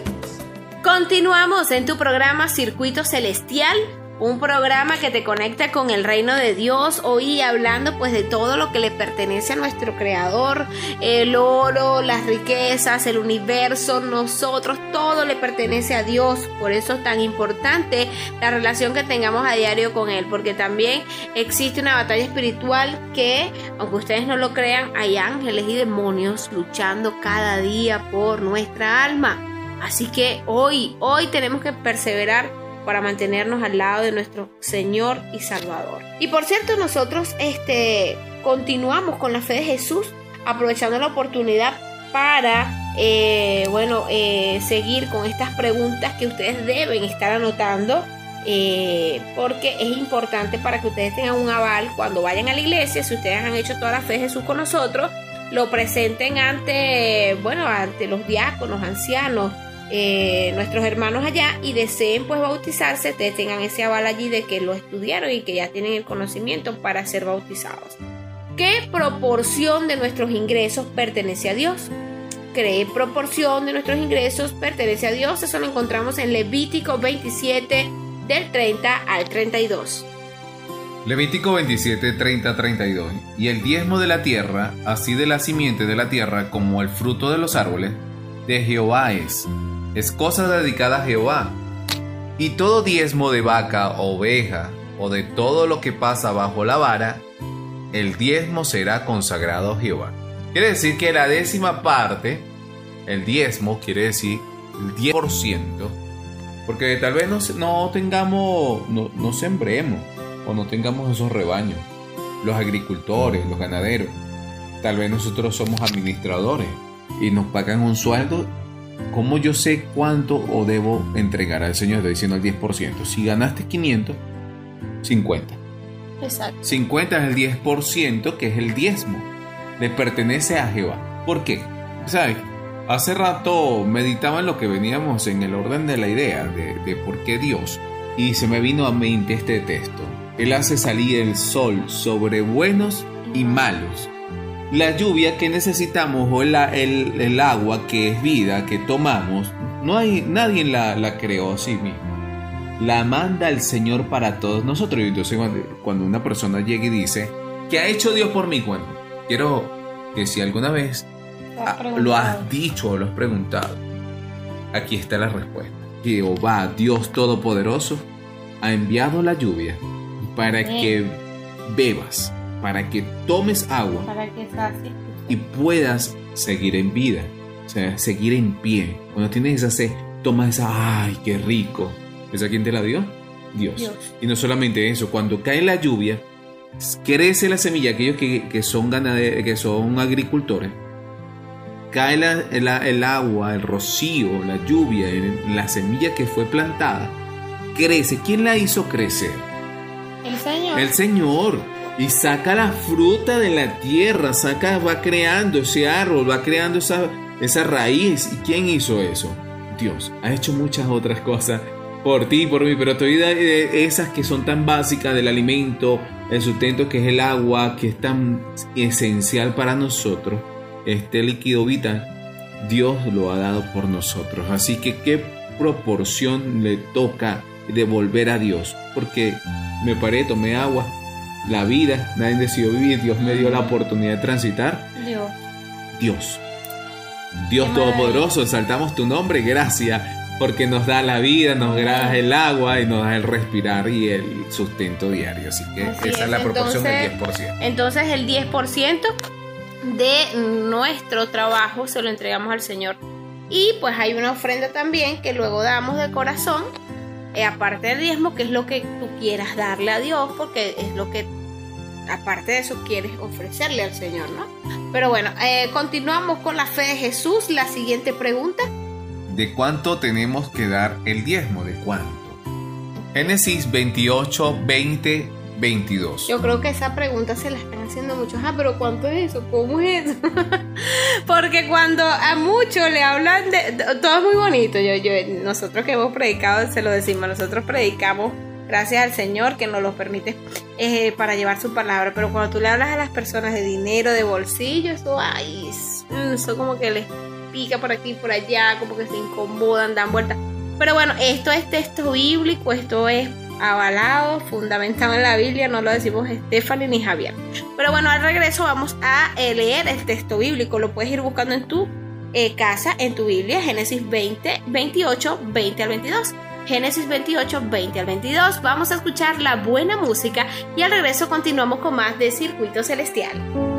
Continuamos en tu programa Circuito Celestial, un programa que te conecta con el reino de Dios, hoy hablando pues de todo lo que le pertenece a nuestro creador, el oro, las riquezas, el universo, nosotros, todo le pertenece a Dios, por eso es tan importante la relación que tengamos a diario con él, porque también existe una batalla espiritual que, aunque ustedes no lo crean, hay ángeles y demonios luchando cada día por nuestra alma. Así que hoy, hoy tenemos que perseverar para mantenernos al lado de nuestro Señor y Salvador. Y por cierto, nosotros este, continuamos con la fe de Jesús, aprovechando la oportunidad para, eh, bueno, eh, seguir con estas preguntas que ustedes deben estar anotando. eh, porque es importante para que ustedes tengan un aval cuando vayan a la iglesia, si ustedes han hecho toda la fe de Jesús con nosotros, lo presenten ante, bueno, ante los diáconos, ancianos, eh, nuestros hermanos allá y deseen pues bautizarse, ustedes tengan ese aval allí de que lo estudiaron y que ya tienen el conocimiento para ser bautizados. ¿Qué proporción de nuestros ingresos pertenece a Dios? ¿Qué proporción de nuestros ingresos pertenece a Dios? Eso lo encontramos en Levítico 27 del 30 al 32. Levítico 27, 30, 32. Y el diezmo de la tierra, así de la simiente de la tierra como el fruto de los árboles, de Jehová es. Es cosa dedicada a Jehová. Y todo diezmo de vaca oveja, o de todo lo que pasa bajo la vara, el diezmo será consagrado a Jehová. Quiere decir que la décima parte, el diezmo, quiere decir el 10%, porque tal vez no, no tengamos, no, no sembremos o no tengamos esos rebaños. Los agricultores, los ganaderos. Tal vez nosotros somos administradores y nos pagan un sueldo. ¿Cómo yo sé cuánto o debo entregar al Señor? Estoy diciendo el 10%. Si ganaste 500, 50. Exacto. 50 es el 10%, que es el diezmo. Le pertenece a Jehová. ¿Por qué? ¿Sabes? Hace rato meditaba en lo que veníamos en el orden de la idea de, de por qué Dios. Y se me vino a mente este texto. Él hace salir el sol sobre buenos y malos. La lluvia que necesitamos o el, el- el agua que es vida, que tomamos, no hay, nadie la, la creó a sí mismo. La manda el Señor para todos nosotros. Y entonces cuando, cuando una persona llega y dice, ¿qué ha hecho Dios por mí? Bueno, quiero que si alguna vez lo has dicho o lo has preguntado, aquí está la respuesta. Jehová, Dios Todopoderoso, ha enviado la lluvia para que bebas, para que tomes agua Para que sacie. y puedas seguir en vida, o sea, seguir en pie. Cuando tienes esa sed, tomas esa, ay, qué rico. ¿Esa quién te la dio? Dios. Dios. Y no solamente eso, cuando cae la lluvia, crece la semilla, aquellos que, que son ganaderos, que son agricultores, cae la- el, el agua, el rocío, la lluvia, la semilla que fue plantada, crece. ¿Quién la hizo crecer? El Señor. El Señor. Y saca la fruta de la tierra, saca, va creando ese árbol, va creando esa, esa raíz. ¿Y quién hizo eso? Dios. Ha hecho muchas otras cosas por ti por mí, pero todavía de esas que son tan básicas del alimento, el sustento que es el agua, que es tan esencial para nosotros, este líquido vital, Dios lo ha dado por nosotros. Así que qué proporción le toca devolver a Dios, porque me paré, tomé agua, la vida, nadie decidió vivir, Dios me dio la oportunidad de transitar, Dios. Dios. Dios Todopoderoso, exaltamos tu nombre, gracias, porque nos da la vida, nos da el agua y nos da el respirar y el sustento diario. Así que Así esa es, la proporción entonces- del 10%. Entonces el 10% de nuestro trabajo se lo entregamos al Señor. Y pues hay una ofrenda también que luego damos de corazón, aparte del diezmo, que es lo que tú quieras darle a Dios, porque es lo que, aparte de eso, quieres ofrecerle al Señor, ¿no? Pero bueno, eh, continuamos con la fe de Jesús. La siguiente pregunta. ¿De cuánto tenemos que dar el diezmo? ¿De cuánto? Génesis 28, 20, 22. Yo creo que esa pregunta se la están haciendo muchos. Ah, pero ¿cuánto es eso? ¿Cómo es eso? Porque cuando a muchos le hablan de, todo es muy bonito. Yo, nosotros que hemos predicado, se lo decimos, nosotros predicamos Gracias al Señor que nos lo permite eh, para llevar su palabra. Pero cuando tú le hablas a las personas de dinero, de bolsillo, eso, ay, eso como que les pica por aquí, por allá, como que se incomodan, dan vueltas. Pero bueno, esto es texto bíblico, esto es avalado, fundamentado en la Biblia, no lo decimos Stephanie ni Javier. Pero bueno, al regreso vamos a eh, leer el texto bíblico, lo puedes ir buscando en tu eh, casa, en tu Biblia, Génesis 20, 28, 20 al 22. Génesis 28, 20 al 22. Vamos a escuchar la buena música y al regreso continuamos con más de Circuito Celestial.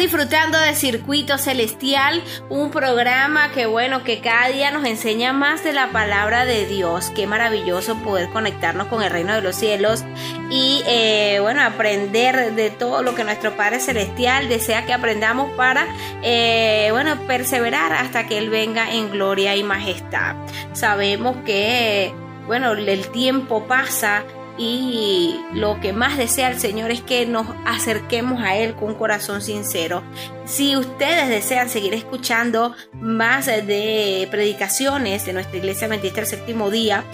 Disfrutando de Circuito Celestial, un programa que bueno, que cada día nos enseña más de la palabra de Dios. Qué maravilloso poder conectarnos con el reino de los cielos y eh, bueno, aprender de todo lo que nuestro Padre Celestial desea que aprendamos para eh, bueno, perseverar hasta que Él venga en gloria y majestad. Sabemos que bueno, el tiempo pasa y lo que más desea el Señor es que nos acerquemos a Él con un corazón sincero. Si ustedes desean seguir escuchando más de predicaciones de nuestra iglesia Adventista del séptimo día,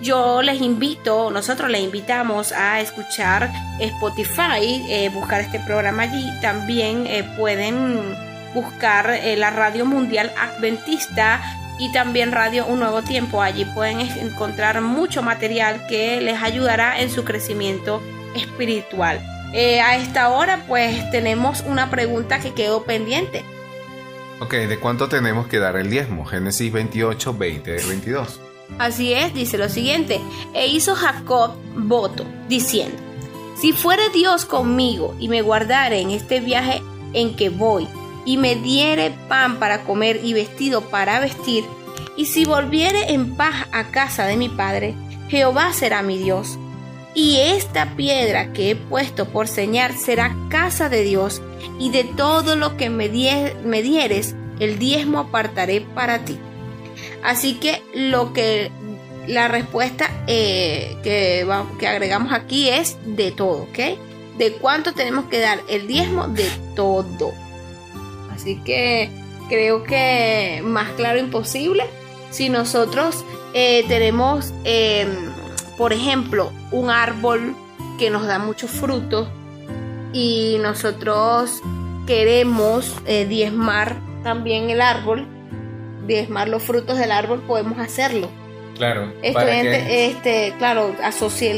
yo les invito, nosotros les invitamos a escuchar Spotify, eh, buscar este programa allí. También eh, pueden buscar eh, la radio mundial adventista y también Radio Un Nuevo Tiempo. Allí pueden encontrar mucho material que les ayudará en su crecimiento espiritual. Eh, a esta hora pues tenemos una pregunta que quedó pendiente. Ok, ¿de cuánto tenemos que dar el diezmo? Génesis 28, 20, 22. Así es, dice lo siguiente, e hizo Jacob voto, diciendo, si fuere Dios conmigo y me guardare en este viaje en que voy, y me diere pan para comer y vestido para vestir, y si volviere en paz a casa de mi padre, Jehová será mi Dios. Y esta piedra que he puesto por señal será casa de Dios, y de todo lo que me, die- me dieres, el diezmo apartaré para ti. Así que lo que la respuesta eh, que, que agregamos aquí es de todo, ¿ok? De cuánto tenemos que dar el diezmo de todo. Así que creo que más claro imposible. Si nosotros eh, tenemos, eh, por ejemplo, un árbol que nos da muchos frutos y nosotros queremos eh, diezmar también el árbol, diezmar los frutos del árbol, podemos hacerlo. Claro. Estudiante, que- este, claro, a socializar